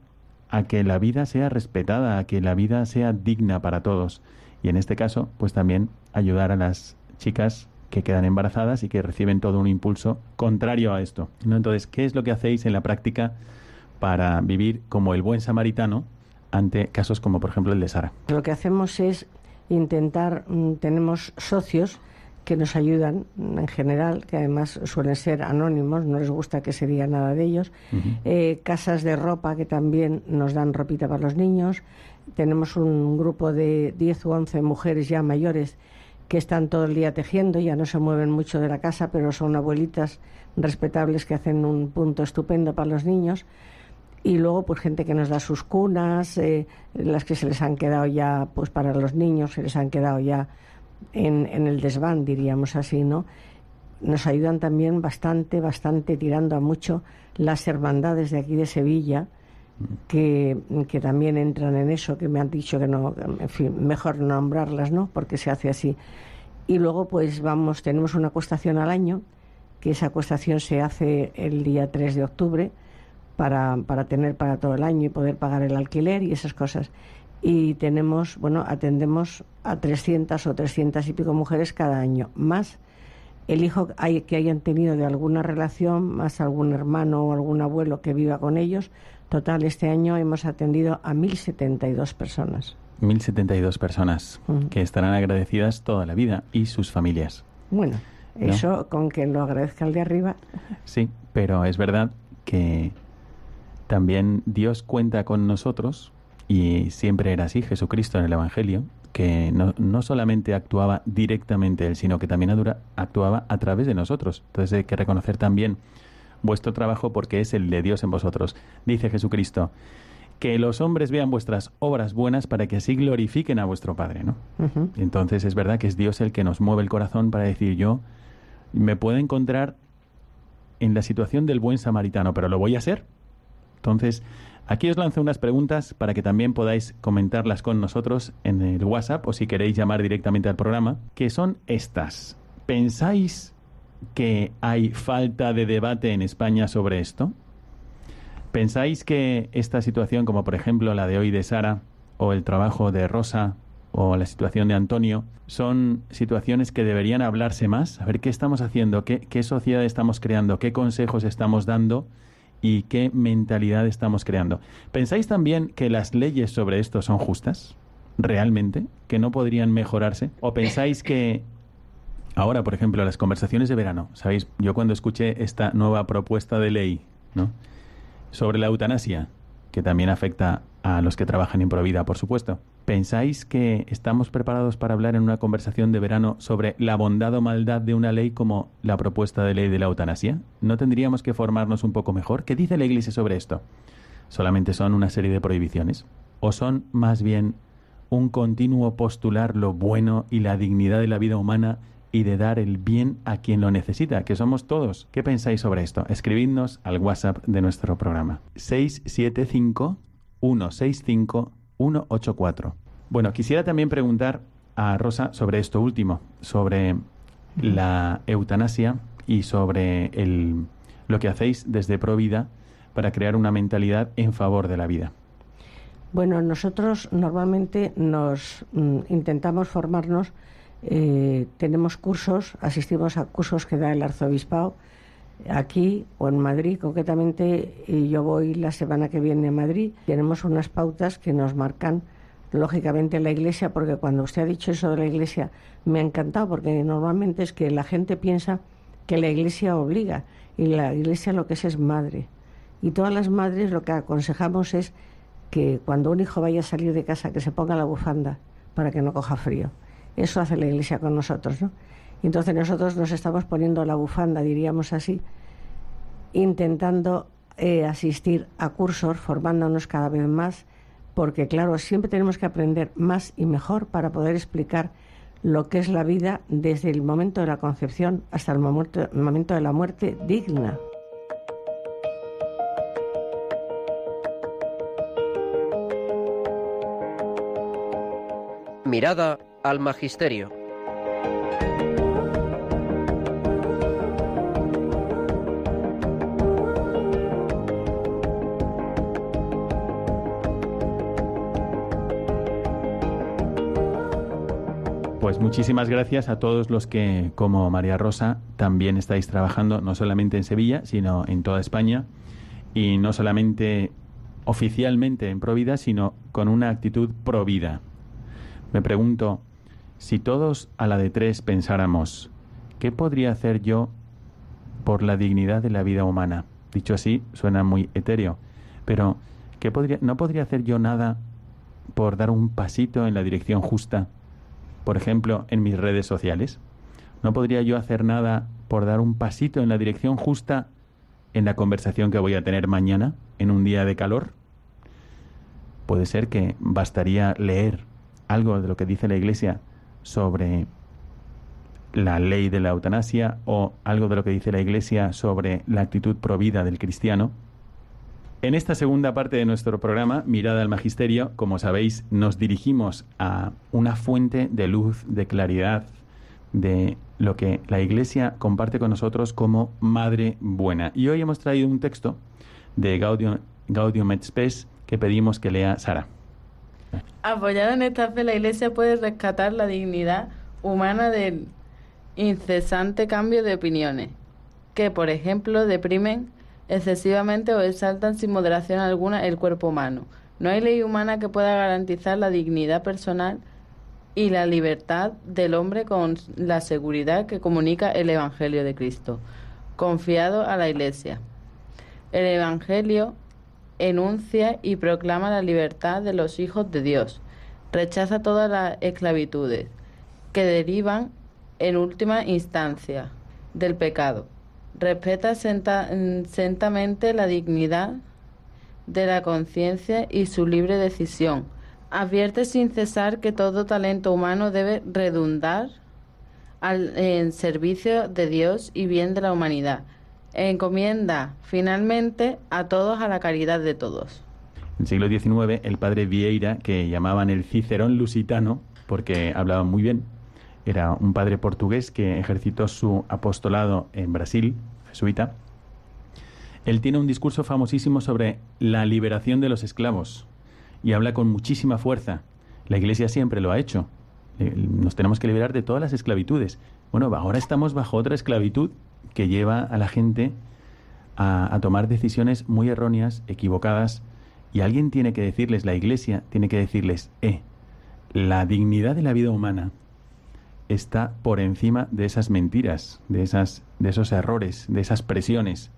a que la vida sea respetada, a que la vida sea digna para todos. Y en este caso, pues también ayudar a las chicas que quedan embarazadas y que reciben todo un impulso contrario a esto. ¿no? Entonces, ¿qué es lo que hacéis en la práctica para vivir como el buen samaritano ante casos como, por ejemplo, el de Sara? Lo que hacemos es intentar, mm, tenemos socios que nos ayudan mm, en general, que además suelen ser anónimos, no les gusta que se diga nada de ellos, Eh, casas de ropa que también nos dan ropita para los niños, tenemos un grupo de 10 u 11 mujeres ya mayores que están todo el día tejiendo, ya no se mueven mucho de la casa, pero son abuelitas respetables que hacen un punto estupendo para los niños. Y luego pues gente que nos da sus cunas, eh, las que se les han quedado ya, pues para los niños se les han quedado ya en, en el desván, diríamos así, ¿no? Nos ayudan también bastante, bastante, tirando a mucho las hermandades de aquí de Sevilla, que, que también entran en eso, que me han dicho que no, en fin, mejor nombrarlas, ¿no? Porque se hace así. Y luego, pues vamos, tenemos una acuestación al año, que esa acuestación se hace el día 3 de octubre, para, para tener para todo el año y poder pagar el alquiler y esas cosas. Y tenemos, bueno, atendemos a 300 o 300 y pico mujeres cada año, más el hijo que hayan tenido de alguna relación, más algún hermano o algún abuelo que viva con ellos. Total, este año hemos atendido a 1.072 personas. 1.072 personas que estarán agradecidas toda la vida y sus familias. Bueno, eso con que lo agradezca el de arriba. Sí, pero es verdad que también Dios cuenta con nosotros, y siempre era así, Jesucristo en el Evangelio, que no, no solamente actuaba directamente Él, sino que también actuaba a través de nosotros. Entonces hay que reconocer también vuestro trabajo porque es el de Dios en vosotros. Dice Jesucristo, que los hombres vean vuestras obras buenas para que así glorifiquen a vuestro Padre, ¿no? Entonces es verdad que es Dios el que nos mueve el corazón para decir yo me puedo encontrar en la situación del buen samaritano, pero lo voy a hacer entonces, aquí os lanzo unas preguntas para que también podáis comentarlas con nosotros en el WhatsApp o si queréis llamar directamente al programa, que son estas. ¿Pensáis que hay falta de debate en España sobre esto? ¿Pensáis que esta situación, como por ejemplo la de hoy de Sara, o el trabajo de Rosa, o la situación de Antonio, son situaciones que deberían hablarse más? A ver qué estamos haciendo, qué, qué sociedad estamos creando, qué consejos estamos dando y qué mentalidad estamos creando. ¿Pensáis también que las leyes sobre esto son justas? ¿Realmente? ¿Que no podrían mejorarse? ¿O pensáis que ahora, por ejemplo, las conversaciones de verano, ¿sabéis? Yo cuando escuché esta nueva propuesta de ley, ¿no? Sobre la eutanasia, que también afecta a los que trabajan en Provida, por supuesto. ¿Pensáis que estamos preparados para hablar en una conversación de verano sobre la bondad o maldad de una ley como la propuesta de ley de la eutanasia? ¿No tendríamos que formarnos un poco mejor? ¿Qué dice la Iglesia sobre esto? ¿Solamente son una serie de prohibiciones? ¿O son más bien un continuo postular lo bueno y la dignidad de la vida humana y de dar el bien a quien lo necesita, que somos todos? ¿Qué pensáis sobre esto? Escribidnos al WhatsApp de nuestro programa. 675 165 184. Bueno, quisiera también preguntar a Rosa sobre esto último, sobre la eutanasia y sobre el, lo que hacéis desde Provida para crear una mentalidad en favor de la vida. Bueno, nosotros normalmente nos mm, intentamos formarnos, eh, tenemos cursos, asistimos a cursos que da el arzobispado aquí o en Madrid concretamente, y yo voy la semana que viene a Madrid, tenemos unas pautas que nos marcan lógicamente la iglesia, porque cuando usted ha dicho eso de la iglesia me ha encantado, porque normalmente es que la gente piensa que la iglesia obliga, y la iglesia lo que es es madre. Y todas las madres lo que aconsejamos es que cuando un hijo vaya a salir de casa, que se ponga la bufanda para que no coja frío. Eso hace la iglesia con nosotros, ¿no? Entonces nosotros nos estamos poniendo la bufanda, diríamos así, intentando eh, asistir a cursos, formándonos cada vez más, porque claro, siempre tenemos que aprender más y mejor para poder explicar lo que es la vida desde el momento de la concepción hasta el momento, el momento de la muerte digna. Mirada al Magisterio. Pues muchísimas gracias a todos los que, como María Rosa, también estáis trabajando no solamente en Sevilla, sino en toda España, y no solamente oficialmente en Provida, sino con una actitud provida. Me pregunto, si todos a la de tres pensáramos, ¿qué podría hacer yo por la dignidad de la vida humana? Dicho así, suena muy etéreo, pero ¿qué podría, ¿no podría hacer yo nada por dar un pasito en la dirección justa? Por ejemplo, en mis redes sociales? ¿No podría yo hacer nada por dar un pasito en la dirección justa en la conversación que voy a tener mañana, en un día de calor? Puede ser que bastaría leer algo de lo que dice la Iglesia sobre la ley de la eutanasia o algo de lo que dice la Iglesia sobre la actitud provida del cristiano. En esta segunda parte de nuestro programa, Mirada al Magisterio, como sabéis, nos dirigimos a una fuente de luz, de claridad, de lo que la Iglesia comparte con nosotros como Madre Buena. Y hoy hemos traído un texto de Gaudium, Gaudium et Spes que pedimos que lea Sara. Apoyada en esta fe, la Iglesia puede rescatar la dignidad humana del incesante cambio de opiniones, que, por ejemplo, deprimen excesivamente o exaltan sin moderación alguna el cuerpo humano. No hay ley humana que pueda garantizar la dignidad personal y la libertad del hombre con la seguridad que comunica el Evangelio de Cristo, confiado a la Iglesia. El Evangelio enuncia y proclama la libertad de los hijos de Dios, rechaza todas las esclavitudes que derivan en última instancia del pecado, respeta sentamente la dignidad de la conciencia y su libre decisión, advierte sin cesar que todo talento humano debe redundar en servicio de Dios y bien de la humanidad. Encomienda finalmente a todos a la caridad de todos. En el siglo XIX, el padre Vieira, que llamaban el Cicerón lusitano, porque hablaba muy bien, era un padre portugués que ejercitó su apostolado en Brasil, jesuita. Él tiene un discurso famosísimo sobre la liberación de los esclavos y habla con muchísima fuerza. La Iglesia siempre lo ha hecho. Eh, nos tenemos que liberar de todas las esclavitudes. Bueno, ahora estamos bajo otra esclavitud que lleva a la gente a, a, tomar decisiones muy erróneas, equivocadas, y alguien tiene que decirles, la Iglesia tiene que decirles, eh, la dignidad de la vida humana está por encima de esas mentiras, de, esas, de esos errores, de esas presiones.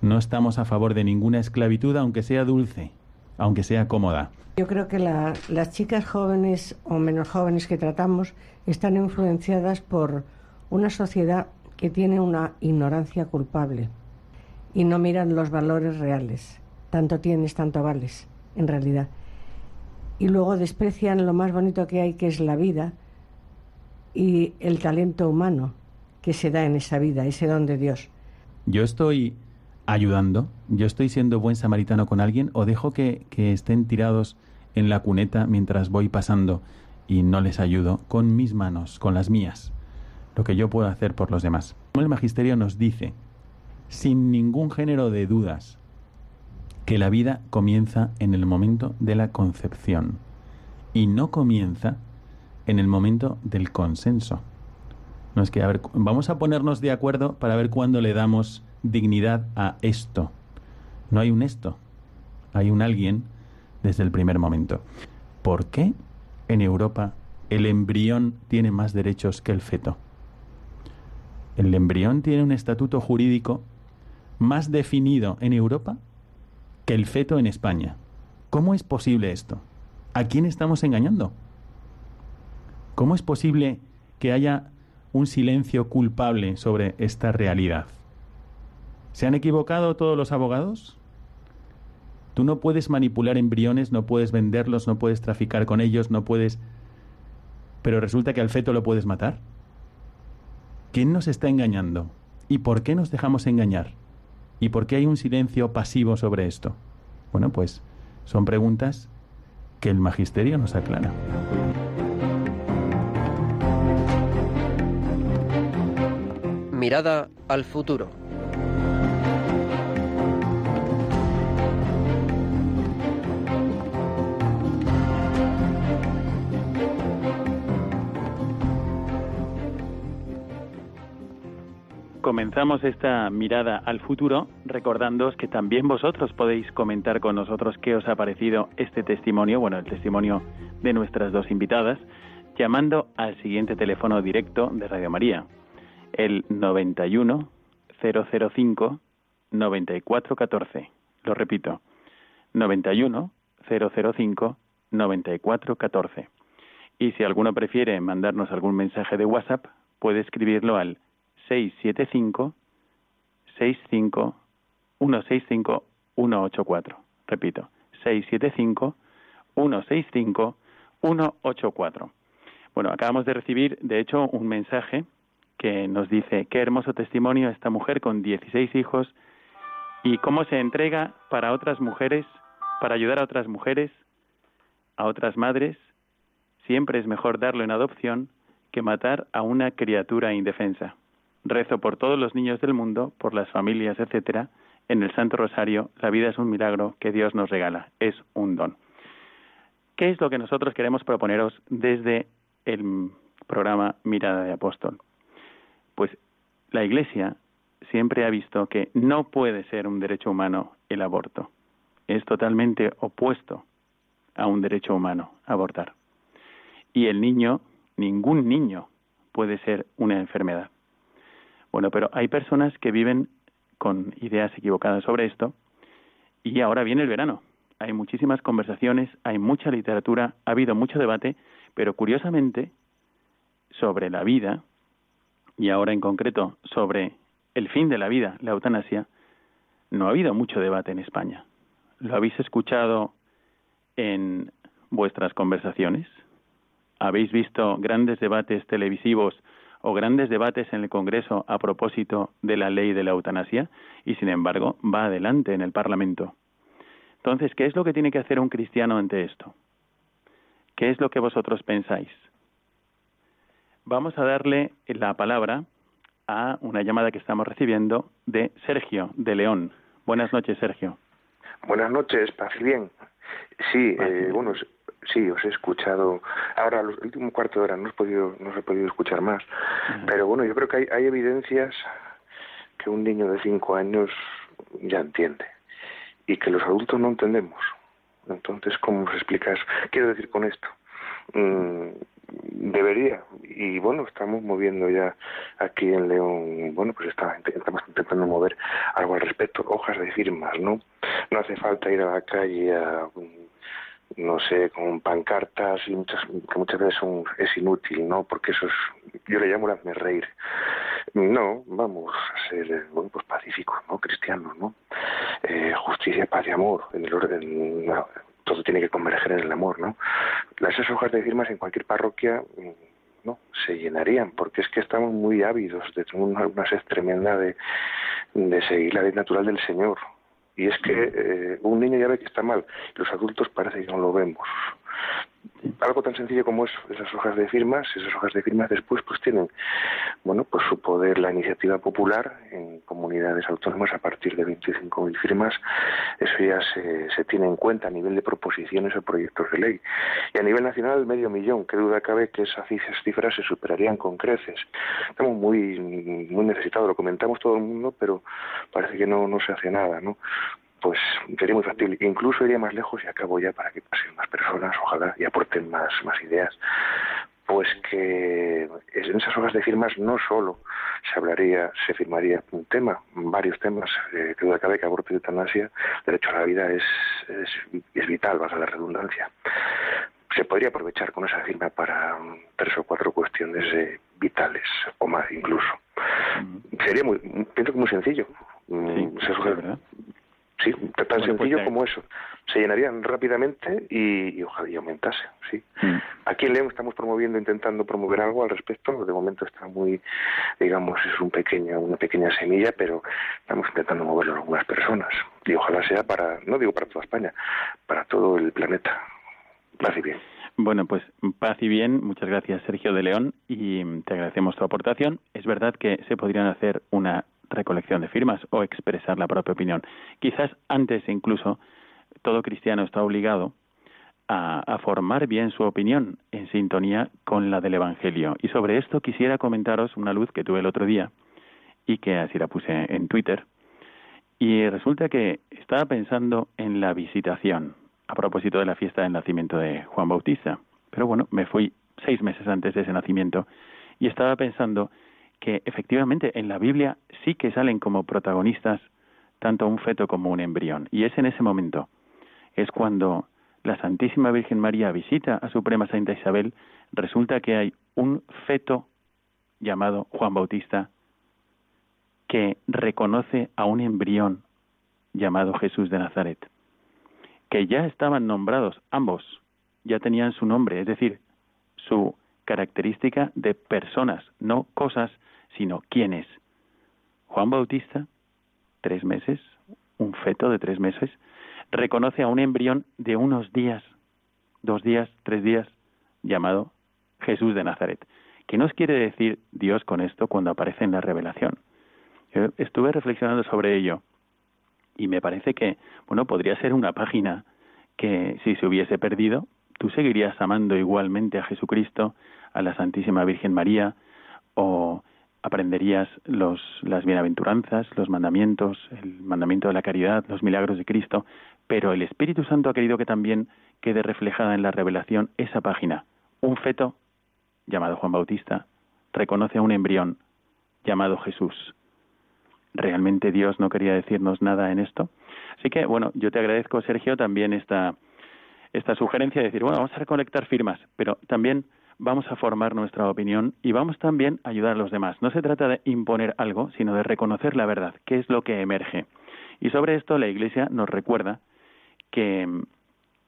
No estamos a favor de ninguna esclavitud, aunque sea dulce aunque sea cómoda. Yo creo que las chicas jóvenes o menos jóvenes que tratamos están influenciadas por una sociedad que tiene una ignorancia culpable y no miran los valores reales. Tanto tienes, tanto vales, en realidad. Y luego desprecian lo más bonito que hay, que es la vida y el talento humano que se da en esa vida, ese don de Dios. Yo estoy ayudando? ¿Yo estoy siendo buen samaritano con alguien o dejo que, estén tirados en la cuneta mientras voy pasando y no les ayudo con mis manos, con las mías, lo que yo puedo hacer por los demás? El Magisterio nos dice, sin ningún género de dudas, que la vida comienza en el momento de la concepción y no comienza en el momento del consenso. No es que, a ver, vamos a ponernos de acuerdo para ver cuándo le damos dignidad a esto. No hay un esto, hay un alguien desde el primer momento. ¿Por qué en Europa el embrión tiene más derechos que el feto? El embrión tiene un estatuto jurídico más definido en Europa que el feto en España. ¿Cómo es posible esto? ¿A quién estamos engañando? ¿Cómo es posible que haya un silencio culpable sobre esta realidad? ¿Se han equivocado todos los abogados? Tú no puedes manipular embriones, no puedes venderlos, no puedes traficar con ellos, no puedes... Pero resulta que al feto lo puedes matar. ¿Quién nos está engañando? ¿Y por qué nos dejamos engañar? ¿Y por qué hay un silencio pasivo sobre esto? Bueno, pues son preguntas que el magisterio nos aclara. Mirada al futuro. Comenzamos esta mirada al futuro recordándoos que también vosotros podéis comentar con nosotros qué os ha parecido este testimonio, bueno, el testimonio de nuestras dos invitadas, llamando al siguiente teléfono directo de Radio María, el 91 005 9414. Lo repito, 91 005 9414. Y si alguno prefiere mandarnos algún mensaje de WhatsApp, puede escribirlo al 675 65 675-165-184. Repito, 675-165-184. Bueno, acabamos de recibir, de hecho, un mensaje que nos dice, qué hermoso testimonio esta mujer con 16 hijos y cómo se entrega para otras mujeres, para ayudar a otras mujeres, a otras madres. Siempre es mejor darlo en adopción que matar a una criatura indefensa. Rezo por todos los niños del mundo, por las familias, etcétera. En el Santo Rosario, la vida es un milagro que Dios nos regala, es un don. ¿Qué es lo que nosotros queremos proponeros desde el programa Mirada de Apóstol? Pues la Iglesia siempre ha visto que no puede ser un derecho humano el aborto. Es totalmente opuesto a un derecho humano abortar. Y el niño, ningún niño puede ser una enfermedad. Bueno, pero hay personas que viven con ideas equivocadas sobre esto y ahora viene el verano. Hay muchísimas conversaciones, hay mucha literatura, ha habido mucho debate, pero curiosamente sobre la vida y ahora en concreto sobre el fin de la vida, la eutanasia, no ha habido mucho debate en España. ¿Lo habéis escuchado en vuestras conversaciones? ¿Habéis visto grandes debates televisivos o grandes debates en el Congreso a propósito de la ley de la eutanasia? Y sin embargo, va adelante en el Parlamento. Entonces, ¿qué es lo que tiene que hacer un cristiano ante esto? ¿Qué es lo que vosotros pensáis? Vamos a darle la palabra a una llamada que estamos recibiendo de Sergio, de León. Buenas noches, Sergio. Buenas noches, paz bien. Sí, eh, bueno, sí, os he escuchado. Ahora, el último cuarto de hora no, he podido, no os he podido escuchar más. Pero bueno, yo creo que hay, hay evidencias que un niño de cinco años ya entiende y que los adultos no entendemos. Entonces, ¿cómo os explicas? Quiero decir con esto. Mm, debería y bueno estamos moviendo ya aquí en León bueno pues estamos intentando mover algo al respecto hojas de firmas no no hace falta ir a la calle a no sé, con pancartas y muchas, que muchas veces son, es inútil, ¿no? Porque eso es, yo le llamo hazme reír. No, vamos a ser, bueno, pues pacíficos, ¿no? Cristianos, ¿no? Eh, justicia, paz y amor, en el orden, todo tiene que converger en el amor, ¿no? Esas hojas de firmas en cualquier parroquia mm, no se llenarían, porque es que estamos muy ávidos de una, una sed tremenda de, de seguir la ley natural del Señor. Y es que eh, un niño ya ve que está mal, los adultos parece que no lo vemos algo tan sencillo como eso, esas hojas de firmas, esas hojas de firmas después pues tienen, bueno, pues su poder la iniciativa popular en comunidades autónomas a partir de 25.000 firmas, eso ya se, se tiene en cuenta a nivel de proposiciones o proyectos de ley. Y a nivel nacional medio millón, qué duda cabe que esas cifras se superarían con creces. Estamos muy, muy necesitados, lo comentamos todo el mundo, pero parece que no, no se hace nada, ¿no? Pues sería muy fácil. Incluso iría más lejos y acabo ya para que pasen más personas, ojalá, y aporten más, más ideas. Pues que en esas hojas de firmas no solo se hablaría, se firmaría un tema, varios temas, eh, que duda cabe que aborto y eutanasia, derecho a la vida es, es, es vital, valga la redundancia. Se podría aprovechar con esa firma para tres o cuatro cuestiones eh, vitales, o más incluso. Mm. Sería muy, pienso que muy sencillo. Mm, Sí, tan pues sencillo como eso. Se llenarían rápidamente y, ojalá y aumentase, sí. Mm. Aquí en León estamos promoviendo, intentando promover algo al respecto. De momento está muy, digamos, es un pequeño, una pequeña semilla, pero estamos intentando moverlo a algunas personas. Y ojalá sea para, no digo para toda España, para todo el planeta. Paz y bien. Bueno, pues paz y bien. Muchas gracias, Sergio de León, y te agradecemos tu aportación. Es verdad que se podrían hacer una recolección de firmas o expresar la propia opinión. Quizás antes incluso todo cristiano está obligado a, formar bien su opinión en sintonía con la del Evangelio. Y sobre esto quisiera comentaros una luz que tuve el otro día y que así la puse en Twitter. Y resulta que estaba pensando en la visitación a propósito de la fiesta del nacimiento de Juan Bautista. Pero bueno, me fui seis meses antes de ese nacimiento y estaba pensando que efectivamente en la Biblia sí que salen como protagonistas tanto un feto como un embrión. Y es en ese momento, es cuando la Santísima Virgen María visita a Suprema Santa Isabel, resulta que hay un feto llamado Juan Bautista que reconoce a un embrión llamado Jesús de Nazaret, que ya estaban nombrados ambos, ya tenían su nombre, es decir, su característica de personas, no cosas, sino quiénes. Juan Bautista, tres meses, un feto de tres meses, reconoce a un embrión de unos días, dos días, tres días, llamado Jesús de Nazaret. ¿Qué nos quiere decir Dios con esto cuando aparece en la revelación? Yo estuve reflexionando sobre ello y me parece que, bueno, podría ser una página que si se hubiese perdido, tú seguirías amando igualmente a Jesucristo, a la Santísima Virgen María, o aprenderías los, las bienaventuranzas, los mandamientos, el mandamiento de la caridad, los milagros de Cristo, pero el Espíritu Santo ha querido que también quede reflejada en la revelación esa página. Un feto llamado Juan Bautista reconoce a un embrión llamado Jesús. ¿Realmente Dios no quería decirnos nada en esto? Así que, bueno, yo te agradezco, Sergio, también esta, esta sugerencia de decir, bueno, vamos a recolectar firmas, pero también vamos a formar nuestra opinión y vamos también a ayudar a los demás. No se trata de imponer algo, sino de reconocer la verdad, qué es lo que emerge. Y sobre esto la Iglesia nos recuerda que,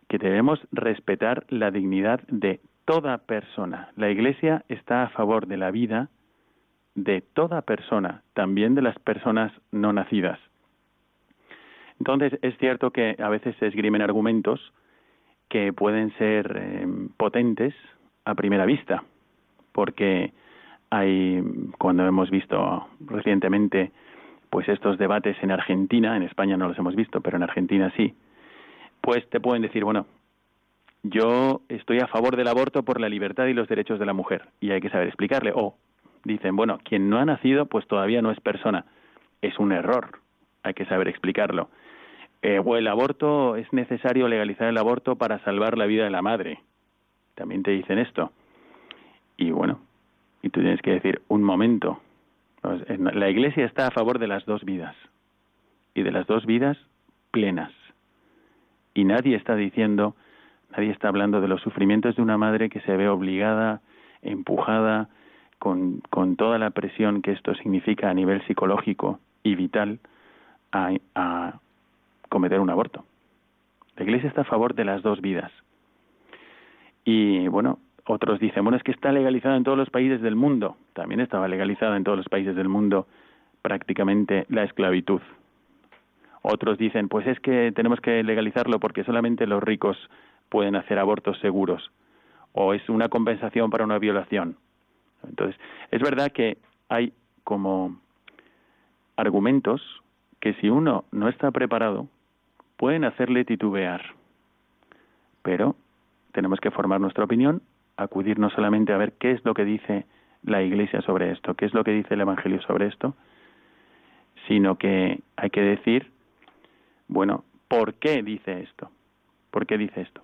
que debemos respetar la dignidad de toda persona. La Iglesia está a favor de la vida de toda persona, también de las personas no nacidas. Entonces, es cierto que a veces se esgrimen argumentos que pueden ser eh, potentes a primera vista, porque hay, cuando hemos visto recientemente, pues estos debates en Argentina, en España no los hemos visto, pero en Argentina sí, pues te pueden decir, bueno, yo estoy a favor del aborto por la libertad y los derechos de la mujer, y hay que saber explicarle, o dicen, bueno, quien no ha nacido, pues todavía no es persona, es un error, hay que saber explicarlo. Eh, o el aborto, es necesario legalizar el aborto para salvar la vida de la madre también te dicen esto. Y bueno, y tú tienes que decir, un momento, la Iglesia está a favor de las dos vidas, y de las dos vidas plenas. Y nadie está diciendo, nadie está hablando de los sufrimientos de una madre que se ve obligada, empujada, con, con toda la presión que esto significa a nivel psicológico y vital, a, a cometer un aborto. La Iglesia está a favor de las dos vidas. Y bueno, otros dicen, bueno, es que está legalizada en todos los países del mundo. También estaba legalizada en todos los países del mundo prácticamente la esclavitud. Otros dicen, pues es que tenemos que legalizarlo porque solamente los ricos pueden hacer abortos seguros o es una compensación para una violación. Entonces, es verdad que hay como argumentos que si uno no está preparado pueden hacerle titubear. Pero tenemos que formar nuestra opinión, acudir no solamente a ver qué es lo que dice la Iglesia sobre esto, qué es lo que dice el Evangelio sobre esto, sino que hay que decir, bueno, ¿por qué dice esto? ¿Por qué dice esto?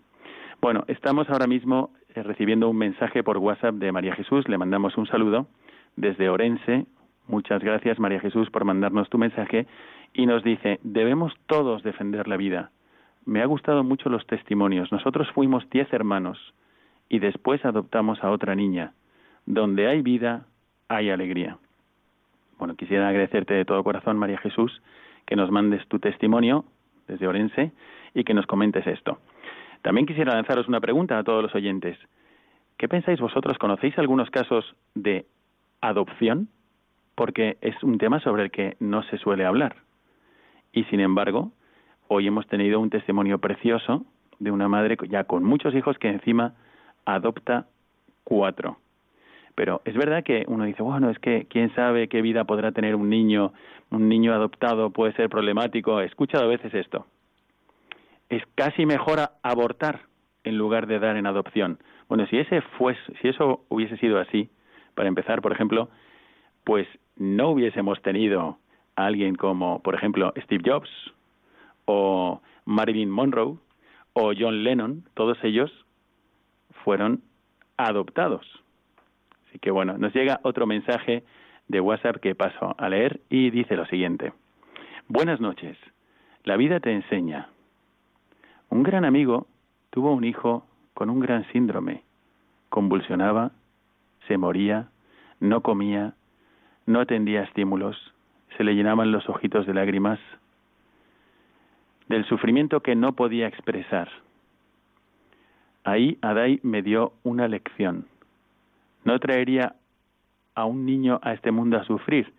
Bueno, estamos ahora mismo eh, recibiendo un mensaje por WhatsApp de María Jesús, le mandamos un saludo desde Orense. Muchas gracias María Jesús por mandarnos tu mensaje y nos dice, debemos todos defender la vida, me ha gustado mucho los testimonios. Nosotros fuimos diez hermanos y después adoptamos a otra niña. Donde hay vida, hay alegría. Bueno, quisiera agradecerte de todo corazón, María Jesús, que nos mandes tu testimonio desde Orense y que nos comentes esto. También quisiera lanzaros una pregunta a todos los oyentes. ¿Qué pensáis vosotros? ¿Conocéis algunos casos de adopción? Porque es un tema sobre el que no se suele hablar. Y sin embargo, hoy hemos tenido un testimonio precioso de una madre ya con muchos hijos que encima adopta cuatro. Pero es verdad que uno dice, bueno, es que quién sabe qué vida podrá tener un niño, un niño adoptado puede ser problemático. He escuchado a veces esto. Es casi mejor abortar en lugar de dar en adopción. Bueno, si ese fuese, si eso hubiese sido así, para empezar, por ejemplo, pues no hubiésemos tenido a alguien como, por ejemplo, Steve Jobs, o Marilyn Monroe o John Lennon, todos ellos fueron adoptados. Así que bueno, nos llega otro mensaje de WhatsApp que paso a leer y dice lo siguiente. Buenas noches. La vida te enseña. Un gran amigo tuvo un hijo con un gran síndrome. Convulsionaba, se moría, no comía, no atendía estímulos, se le llenaban los ojitos de lágrimas, del sufrimiento que no podía expresar. Ahí Adai me dio una lección. No traería a un niño a este mundo a sufrir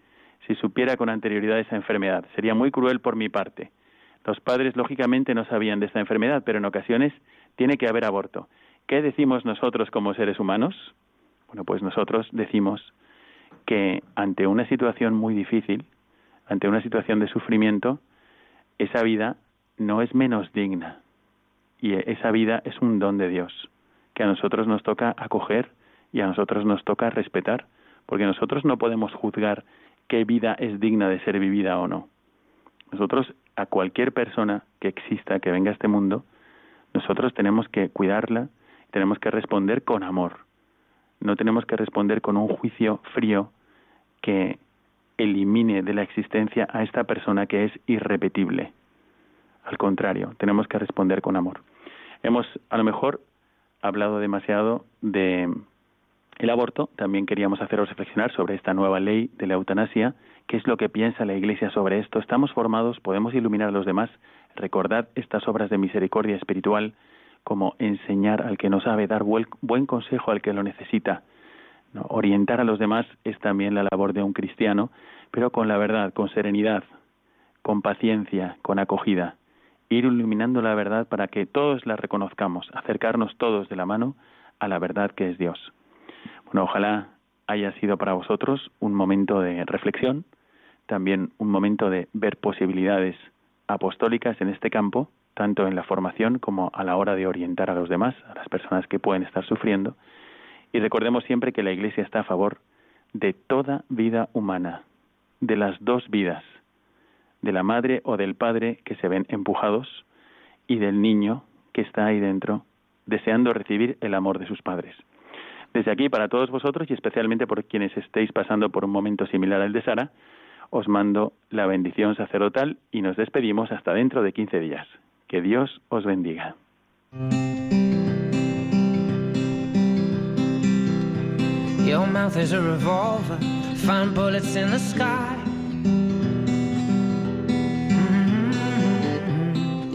si supiera con anterioridad esa enfermedad. Sería muy cruel por mi parte. Los padres, lógicamente, no sabían de esta enfermedad, pero en ocasiones tiene que haber aborto. ¿Qué decimos nosotros como seres humanos? Bueno, pues nosotros decimos que ante una situación muy difícil, ante una situación de sufrimiento, esa vida no es menos digna. Y esa vida es un don de Dios, que a nosotros nos toca acoger y a nosotros nos toca respetar, porque nosotros no podemos juzgar qué vida es digna de ser vivida o no. Nosotros, a cualquier persona que exista, que venga a este mundo, nosotros tenemos que cuidarla, tenemos que responder con amor. No tenemos que responder con un juicio frío que elimine de la existencia a esta persona que es irrepetible. Al contrario, tenemos que responder con amor. Hemos a lo mejor hablado demasiado de el aborto, también queríamos haceros reflexionar sobre esta nueva ley de la eutanasia, qué es lo que piensa la Iglesia sobre esto. Estamos formados, podemos iluminar a los demás. Recordad estas obras de misericordia espiritual como enseñar al que no sabe, dar buen consejo al que lo necesita. Orientar a los demás es también la labor de un cristiano, pero con la verdad, con serenidad, con paciencia, con acogida. Ir iluminando la verdad para que todos la reconozcamos, acercarnos todos de la mano a la verdad que es Dios. Bueno, ojalá haya sido para vosotros un momento de reflexión, también un momento de ver posibilidades apostólicas en este campo, tanto en la formación como a la hora de orientar a los demás, a las personas que pueden estar sufriendo. Y recordemos siempre que la Iglesia está a favor de toda vida humana, de las dos vidas, de la madre o del padre que se ven empujados y del niño que está ahí dentro deseando recibir el amor de sus padres. Desde aquí, para todos vosotros y especialmente por quienes estéis pasando por un momento similar al de Sara, os mando la bendición sacerdotal y nos despedimos hasta dentro de 15 días. Que Dios os bendiga.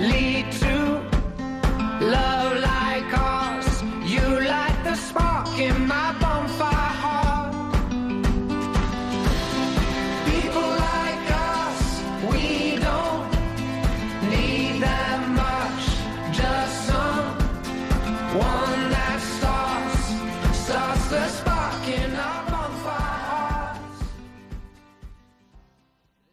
Leave